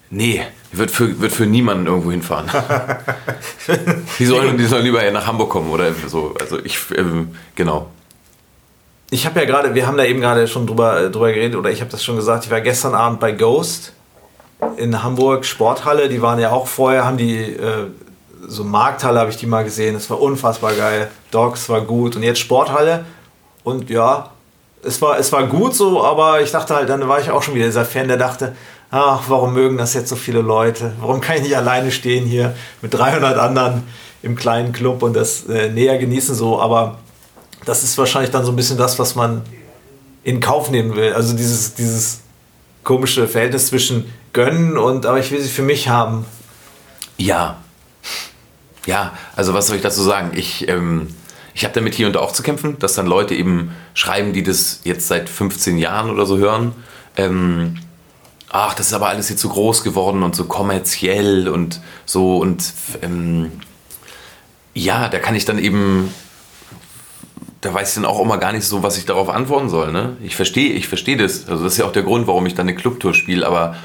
nee, wird für, wird für niemanden irgendwo hinfahren. die, sollen, die sollen lieber nach Hamburg kommen oder so. Also ich, ähm, genau ich habe ja gerade, wir haben da eben gerade schon drüber, äh, drüber geredet, oder ich habe das schon gesagt, ich war gestern Abend bei Ghost in Hamburg, Sporthalle, die waren ja auch vorher, haben die, äh, so Markthalle habe ich die mal gesehen, das war unfassbar geil, Dogs war gut und jetzt Sporthalle. Und ja, es war, es war gut so, aber ich dachte halt, dann war ich auch schon wieder dieser Fan, der dachte, ach, warum mögen das jetzt so viele Leute? Warum kann ich nicht alleine stehen hier mit 300 anderen im kleinen Club und das äh, näher genießen so, aber das ist wahrscheinlich dann so ein bisschen das, was man in Kauf nehmen will. Also dieses, dieses komische Verhältnis zwischen gönnen und aber ich will sie für mich haben. Ja. Ja, also was soll ich dazu sagen? Ich, ähm, ich habe damit hier und da auch zu kämpfen, dass dann Leute eben schreiben, die das jetzt seit 15 Jahren oder so hören. Ähm, ach, das ist aber alles jetzt so groß geworden und so kommerziell und so und ähm, ja, da kann ich dann eben da weiß ich dann auch immer gar nicht so, was ich darauf antworten soll. Ne? Ich verstehe ich versteh das. Also das ist ja auch der Grund, warum ich dann eine Clubtour spiele. Aber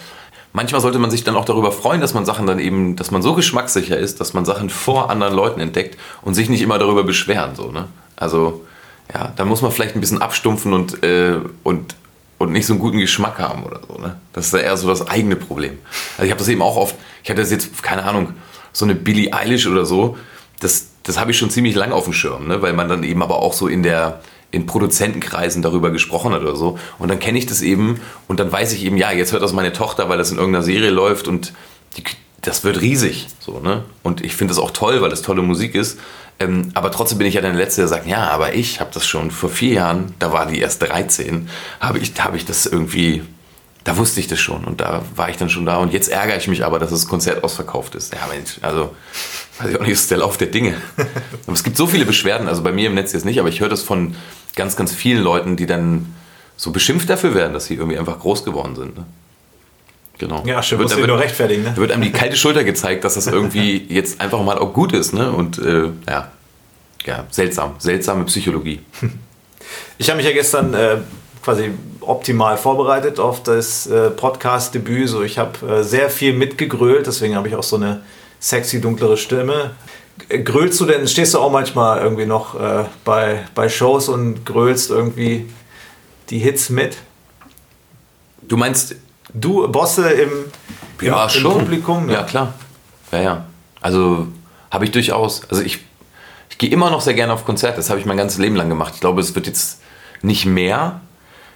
manchmal sollte man sich dann auch darüber freuen, dass man Sachen dann eben, dass man so geschmackssicher ist, dass man Sachen vor anderen Leuten entdeckt und sich nicht immer darüber beschweren. So, ne? Also ja, da muss man vielleicht ein bisschen abstumpfen und, äh, und, und nicht so einen guten Geschmack haben oder so. Ne? Das ist ja eher so das eigene Problem. Also ich habe das eben auch oft, ich hatte das jetzt, keine Ahnung, so eine Billie Eilish oder so, das, das habe ich schon ziemlich lang auf dem Schirm, ne? weil man dann eben aber auch so in der in Produzentenkreisen darüber gesprochen hat oder so. Und dann kenne ich das eben und dann weiß ich eben, ja, jetzt hört das meine Tochter, weil das in irgendeiner Serie läuft und die, das wird riesig. So, ne? Und ich finde das auch toll, weil das tolle Musik ist. Ähm, aber trotzdem bin ich ja der Letzte, der sagt, ja, aber ich habe das schon vor vier Jahren, da war die erst 13, habe ich, hab ich das irgendwie da wusste ich das schon und da war ich dann schon da und jetzt ärgere ich mich aber, dass das Konzert ausverkauft ist. Ja, Mensch, also weiß ich auch nicht, ist der Lauf der Dinge. aber es gibt so viele Beschwerden, also bei mir im Netz jetzt nicht, aber ich höre das von ganz, ganz vielen Leuten, die dann so beschimpft dafür werden, dass sie irgendwie einfach groß geworden sind. Ne? Genau. Ja, schön, wird, wird, nur rechtfertigen. Ne? Wird einem die kalte Schulter gezeigt, dass das irgendwie jetzt einfach mal auch gut ist. Ne? Und äh, ja, ja, seltsam, seltsame Psychologie. Ich habe mich ja gestern äh, quasi optimal vorbereitet auf das äh, Podcast-Debüt. So, ich habe äh, sehr viel mitgegrölt, deswegen habe ich auch so eine sexy, dunklere Stimme. Grölst du denn, stehst du auch manchmal irgendwie noch äh, bei, bei Shows und grölst irgendwie die Hits mit? Du meinst. Du Bosse im, ja, im, im Publikum? Ja. ja, klar. Ja, ja. Also habe ich durchaus. Also ich, ich gehe immer noch sehr gerne auf Konzerte. Das habe ich mein ganzes Leben lang gemacht. Ich glaube, es wird jetzt nicht mehr,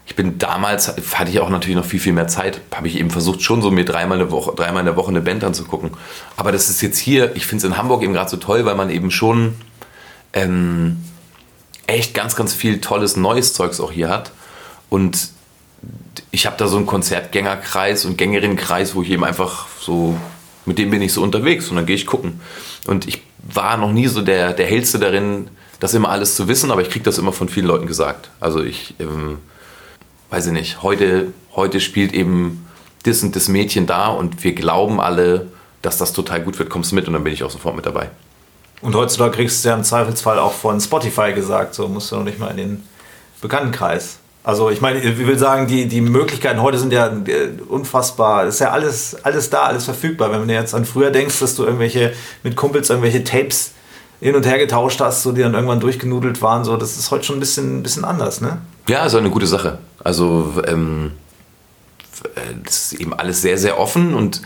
ich bin damals, hatte ich auch natürlich noch viel, viel mehr Zeit, habe ich eben versucht, schon so mir dreimal, eine Woche, dreimal in der Woche eine Band anzugucken. Aber das ist jetzt hier, ich finde es in Hamburg eben gerade so toll, weil man eben schon ähm, echt ganz, ganz viel tolles neues Zeugs auch hier hat. Und ich habe da so einen Konzertgängerkreis und Gängerinnenkreis, wo ich eben einfach so, mit dem bin ich so unterwegs und dann gehe ich gucken. Und ich war noch nie so der, der Hellste darin, das immer alles zu wissen, aber ich kriege das immer von vielen Leuten gesagt. Also ich... Ähm, weiß ich nicht, heute, heute spielt eben das und das Mädchen da und wir glauben alle, dass das total gut wird, kommst mit und dann bin ich auch sofort mit dabei. Und heutzutage kriegst du ja im Zweifelsfall auch von Spotify gesagt, so musst du noch nicht mal in den Bekanntenkreis. Also ich meine, ich will sagen, die, die Möglichkeiten heute sind ja äh, unfassbar. Es ist ja alles, alles da, alles verfügbar. Wenn du jetzt an früher denkst, dass du irgendwelche mit Kumpels irgendwelche Tapes hin und her getauscht hast, so die dann irgendwann durchgenudelt waren, so das ist heute schon ein bisschen, bisschen anders, ne? Ja, ist eine gute Sache. Also ähm, äh, das ist eben alles sehr, sehr offen und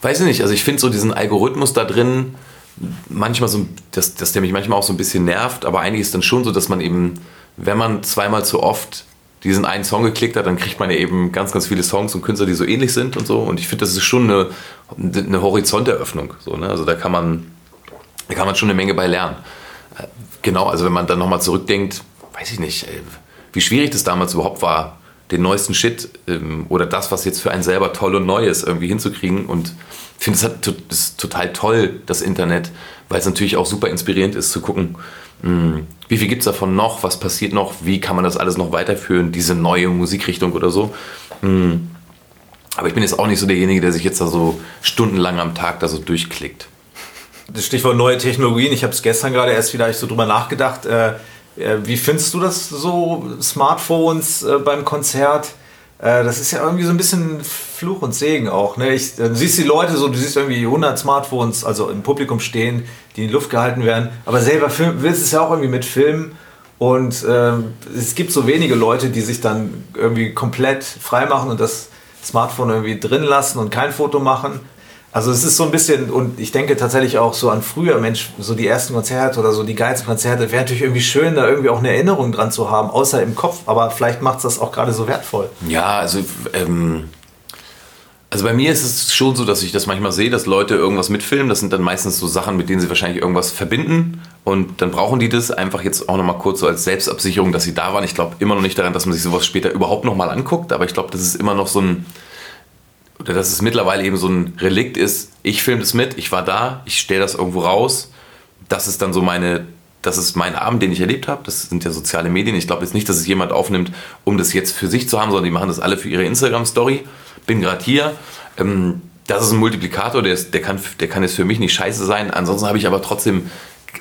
weiß ich nicht, also ich finde so diesen Algorithmus da drin manchmal so, dass, dass der mich manchmal auch so ein bisschen nervt, aber eigentlich ist dann schon so, dass man eben, wenn man zweimal zu oft diesen einen Song geklickt hat, dann kriegt man ja eben ganz, ganz viele Songs und Künstler, die so ähnlich sind und so. Und ich finde, das ist schon eine, eine Horizonteröffnung. So, ne? Also da kann man, da kann man schon eine Menge bei lernen. Äh, genau, also wenn man dann nochmal zurückdenkt, weiß ich nicht, äh, wie schwierig das damals überhaupt war, den neuesten Shit ähm, oder das, was jetzt für einen selber toll und neu ist, irgendwie hinzukriegen. Und ich finde, es ist total toll, das Internet, weil es natürlich auch super inspirierend ist zu gucken, hm, wie viel gibt es davon noch, was passiert noch, wie kann man das alles noch weiterführen, diese neue Musikrichtung oder so. Hm. Aber ich bin jetzt auch nicht so derjenige, der sich jetzt da so stundenlang am Tag da so durchklickt. Das Stichwort neue Technologien, ich habe es gestern gerade erst wieder so drüber nachgedacht. Äh, äh, wie findest du das so, Smartphones äh, beim Konzert? Das ist ja irgendwie so ein bisschen Fluch und Segen auch. Ne? Ich, du siehst die Leute so, du siehst irgendwie 100 Smartphones, also im Publikum stehen, die in die Luft gehalten werden. Aber selber film, willst es ja auch irgendwie mit filmen. Und es gibt so wenige Leute, die sich dann irgendwie komplett frei machen und das Smartphone irgendwie drin lassen und kein Foto machen. Also es ist so ein bisschen, und ich denke tatsächlich auch so an früher, Mensch, so die ersten Konzerte oder so die geilsten Konzerte, wäre natürlich irgendwie schön, da irgendwie auch eine Erinnerung dran zu haben, außer im Kopf, aber vielleicht macht es das auch gerade so wertvoll. Ja, also, ähm, also bei mir ist es schon so, dass ich das manchmal sehe, dass Leute irgendwas mitfilmen, das sind dann meistens so Sachen, mit denen sie wahrscheinlich irgendwas verbinden und dann brauchen die das einfach jetzt auch nochmal kurz so als Selbstabsicherung, dass sie da waren. Ich glaube immer noch nicht daran, dass man sich sowas später überhaupt nochmal anguckt, aber ich glaube, das ist immer noch so ein oder dass es mittlerweile eben so ein Relikt ist, ich filme das mit, ich war da, ich stelle das irgendwo raus. Das ist dann so meine, das ist mein Abend, den ich erlebt habe. Das sind ja soziale Medien. Ich glaube jetzt nicht, dass es jemand aufnimmt, um das jetzt für sich zu haben, sondern die machen das alle für ihre Instagram-Story. Bin gerade hier. Ähm, das ist ein Multiplikator, der, ist, der, kann, der kann jetzt für mich nicht scheiße sein. Ansonsten habe ich aber trotzdem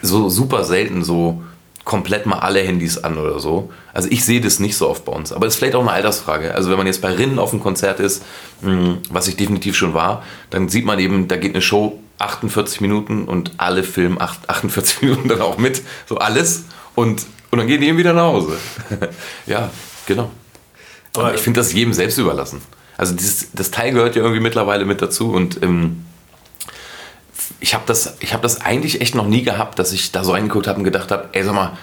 so super selten so komplett mal alle Handys an oder so. Also ich sehe das nicht so oft bei uns. Aber das ist vielleicht auch eine Altersfrage. Also wenn man jetzt bei Rinnen auf einem Konzert ist, hm, was ich definitiv schon war, dann sieht man eben, da geht eine Show 48 Minuten und alle filmen 48 Minuten dann auch mit. So alles. Und, und dann gehen die eben wieder nach Hause. ja, genau. Aber ich finde das jedem selbst überlassen. Also dieses, das Teil gehört ja irgendwie mittlerweile mit dazu und ähm, ich habe das, hab das eigentlich echt noch nie gehabt, dass ich da so reingeguckt habe und gedacht habe, ey, sag mal,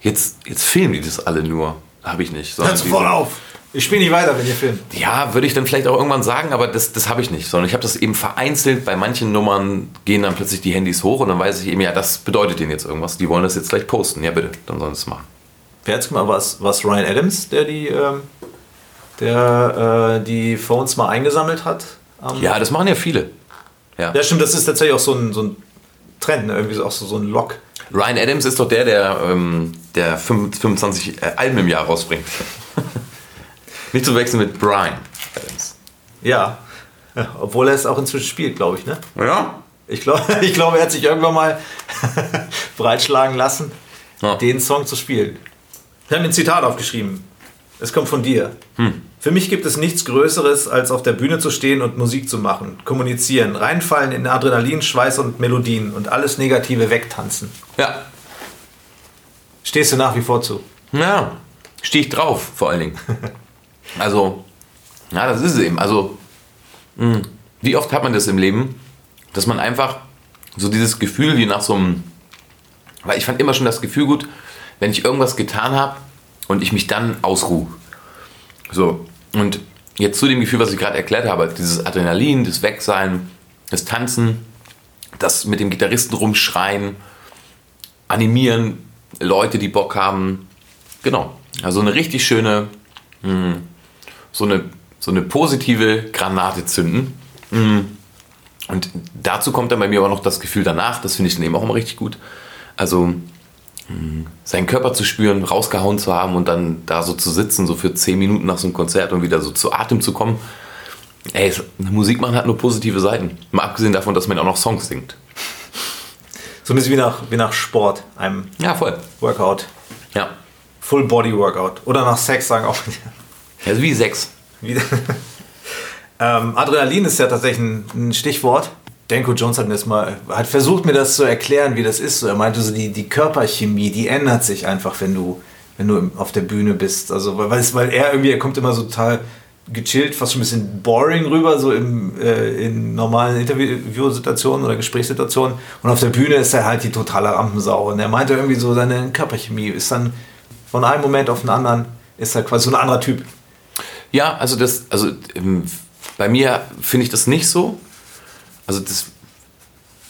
jetzt, jetzt filmen die das alle nur. Habe ich nicht. Hör sofort auf! Ich spiele nicht weiter, wenn ihr filmt. Ja, würde ich dann vielleicht auch irgendwann sagen, aber das, das habe ich nicht. Sondern ich habe das eben vereinzelt. Bei manchen Nummern gehen dann plötzlich die Handys hoch und dann weiß ich eben, ja, das bedeutet denen jetzt irgendwas. Die wollen das jetzt gleich posten. Ja, bitte, dann sollen sie es machen. Wer jetzt mal was, was Ryan Adams, der die, ähm, der, äh, die Phones mal eingesammelt hat? ja, das machen ja viele. Ja. ja, stimmt, das ist tatsächlich auch so ein, so ein Trend, ne? irgendwie auch so, so ein Lock. Ryan Adams ist doch der, der, ähm, der 25 äh, Alben im Jahr rausbringt. Nicht zu wechseln mit Brian Adams. Ja. ja, obwohl er es auch inzwischen spielt, glaube ich, ne? Ja. Ich glaube, ich glaub, er hat sich irgendwann mal breitschlagen lassen, ja. den Song zu spielen. Ich habe mir ein Zitat aufgeschrieben. Es kommt von dir. Hm. Für mich gibt es nichts Größeres, als auf der Bühne zu stehen und Musik zu machen, kommunizieren, reinfallen in Adrenalin, Schweiß und Melodien und alles Negative wegtanzen. Ja. Stehst du nach wie vor zu? Ja, stehe ich drauf, vor allen Dingen. also, ja, das ist es eben. Also, mh, hm, wie oft hat man das im Leben, dass man einfach so dieses Gefühl wie nach so einem. Weil ich fand immer schon das Gefühl gut, wenn ich irgendwas getan habe und ich mich dann ausruhe. So, und jetzt zu dem Gefühl, was ich gerade erklärt habe, dieses Adrenalin, das Wegsein, das Tanzen, das mit dem Gitarristen rumschreien, animieren, Leute, die Bock haben. Genau. Also eine richtig schöne, hm, so, eine, so eine positive Granate zünden. Hm. Und dazu kommt dann bei mir aber noch das Gefühl danach, das finde ich dann eben auch immer richtig gut. Also seinen Körper zu spüren, rausgehauen zu haben und dann da so zu sitzen, so für zehn Minuten nach so einem Konzert und wieder so zu Atem zu kommen. Ey, Musik machen hat nur positive Seiten. Mal abgesehen davon, dass man auch noch Songs singt. So ein bisschen wie nach, wie nach Sport, einem ja, voll. Workout. Ja. Full Body Workout. Oder nach Sex sagen auch. Also wie Sex. ähm, Adrenalin ist ja tatsächlich ein, ein Stichwort. Denko Jones hat mir das mal, hat versucht mir das zu erklären, wie das ist. er meinte so, die, die Körperchemie, die ändert sich einfach, wenn du, wenn du auf der Bühne bist. Also, weil, weil er irgendwie, er kommt immer so total gechillt, fast schon ein bisschen boring rüber, so im, äh, in normalen Interviewsituationen oder Gesprächssituationen. Und auf der Bühne ist er halt die totale Rampensau. Und er meinte irgendwie so, seine Körperchemie ist dann von einem Moment auf den anderen, ist er quasi so ein anderer Typ. Ja, also das, also ähm, bei mir finde ich das nicht so. Also das,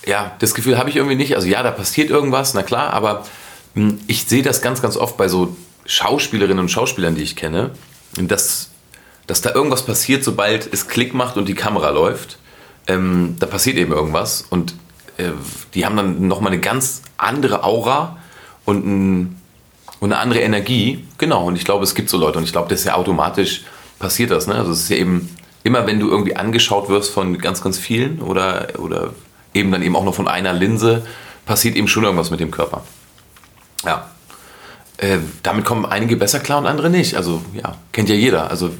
ja, das Gefühl habe ich irgendwie nicht. Also ja, da passiert irgendwas, na klar, aber hm, ich sehe das ganz, ganz oft bei so Schauspielerinnen und Schauspielern, die ich kenne, dass, dass da irgendwas passiert, sobald es Klick macht und die Kamera läuft. Ähm, da passiert eben irgendwas und äh, die haben dann nochmal eine ganz andere Aura und, ein, und, eine andere Energie. Genau, und ich glaube, es gibt so Leute und ich glaube, das ist ja automatisch passiert das. Ne? Also es ist ja eben immer, wenn du irgendwie angeschaut wirst von ganz, ganz vielen oder, oder eben dann eben auch nur von einer Linse, passiert eben schon irgendwas mit dem Körper. Ja. Äh, damit kommen einige besser klar und andere nicht. Also ja, kennt ja jeder. Also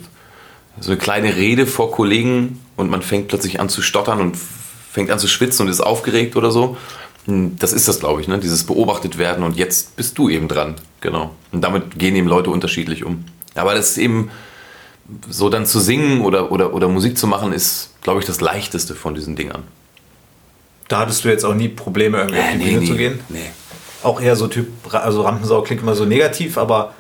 so eine kleine Rede vor Kollegen und man fängt plötzlich an zu stottern und fängt an zu schwitzen und ist aufgeregt oder so. Hm, das ist das, glaube ich, ne? dieses beobachtet werden und jetzt bist du eben dran. Genau. Und damit gehen eben Leute unterschiedlich um. Aber das ist eben so dann zu singen oder, oder, oder Musik zu machen, ist, glaube ich, das leichteste von diesen Dingern. Da hattest du jetzt auch nie Probleme, irgendwie auf die nee, Bühne nee, zu gehen? Nee auch eher so Typ, also Rampensau klingt immer so negativ, aber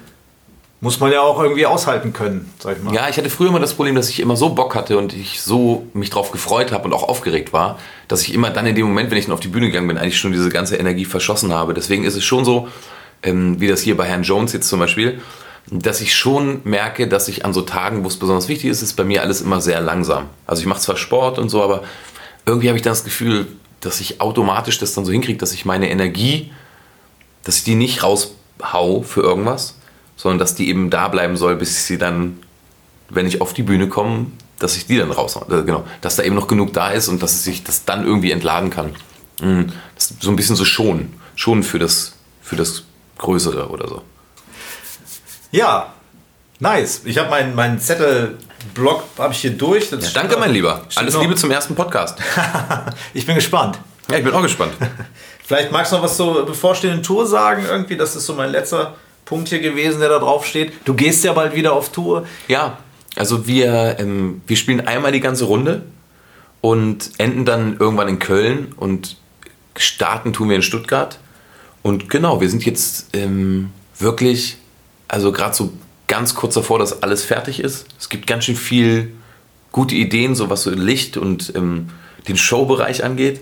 muss man ja auch irgendwie aushalten können, sag ich mal. Ja, ich hatte früher immer das Problem, dass ich immer so Bock hatte und ich so mich drauf gefreut habe und auch aufgeregt war, dass ich immer dann in dem Moment, wenn ich dann auf die Bühne gegangen bin, eigentlich schon diese ganze Energie verschossen habe. Deswegen ist es schon so, ähm, wie das hier bei Herrn Jones jetzt zum Beispiel, dass ich schon merke, dass ich an so Tagen, wo es besonders wichtig ist, ist bei mir alles immer sehr langsam. Also ich mache zwar Sport und so, aber irgendwie habe ich dann das Gefühl, dass ich automatisch das dann so hinkriege, dass ich meine Energie dass ich die nicht raushau für irgendwas, sondern dass die eben da bleiben soll, bis ich sie dann, wenn ich auf die Bühne komme, dass ich die dann raushau. Äh, genau, dass da eben noch genug da ist und dass es sich das dann irgendwie entladen kann. Mhm. So ein bisschen so schon, schon für das, für das Größere oder so. Ja, nice. Ich habe meinen mein Zettelblock habe ich hier durch. Ja, danke, mein Lieber. Alles Liebe zum ersten Podcast. ich bin gespannt. Ja, ich bin auch gespannt. Vielleicht magst du noch was zur bevorstehenden Tour sagen, irgendwie. Das ist so mein letzter Punkt hier gewesen, der da drauf steht. Du gehst ja bald wieder auf Tour. Ja, also wir, ähm, wir spielen einmal die ganze Runde und enden dann irgendwann in Köln und starten tun wir in Stuttgart. Und genau, wir sind jetzt ähm, wirklich, also gerade so ganz kurz davor, dass alles fertig ist. Es gibt ganz schön viel gute Ideen, so was so Licht und ähm, den Showbereich angeht.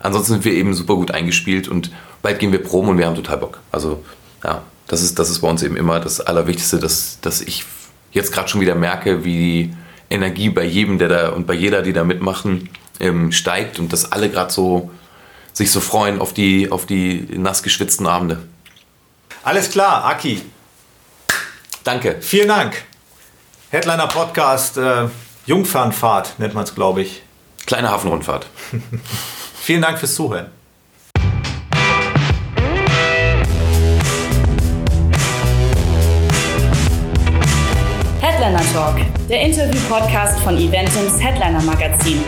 Ansonsten sind wir eben super gut eingespielt und bald gehen wir proben und wir haben total Bock. Also ja, das ist, das ist bei uns eben immer das Allerwichtigste, dass, dass ich jetzt gerade schon wieder merke, wie die Energie bei jedem, der da und bei jeder, die da mitmachen, ähm, steigt und dass alle gerade so sich so freuen auf die, auf die nass geschwitzten Abende. Alles klar, Aki. Danke. Vielen Dank. Headliner Podcast, äh, Jungfernfahrt nennt man es, glaube ich. Kleine Hafenrundfahrt. Vielen Dank fürs Zuhören. Headliner Talk, der Interview-Podcast von Eventums Headliner Magazin.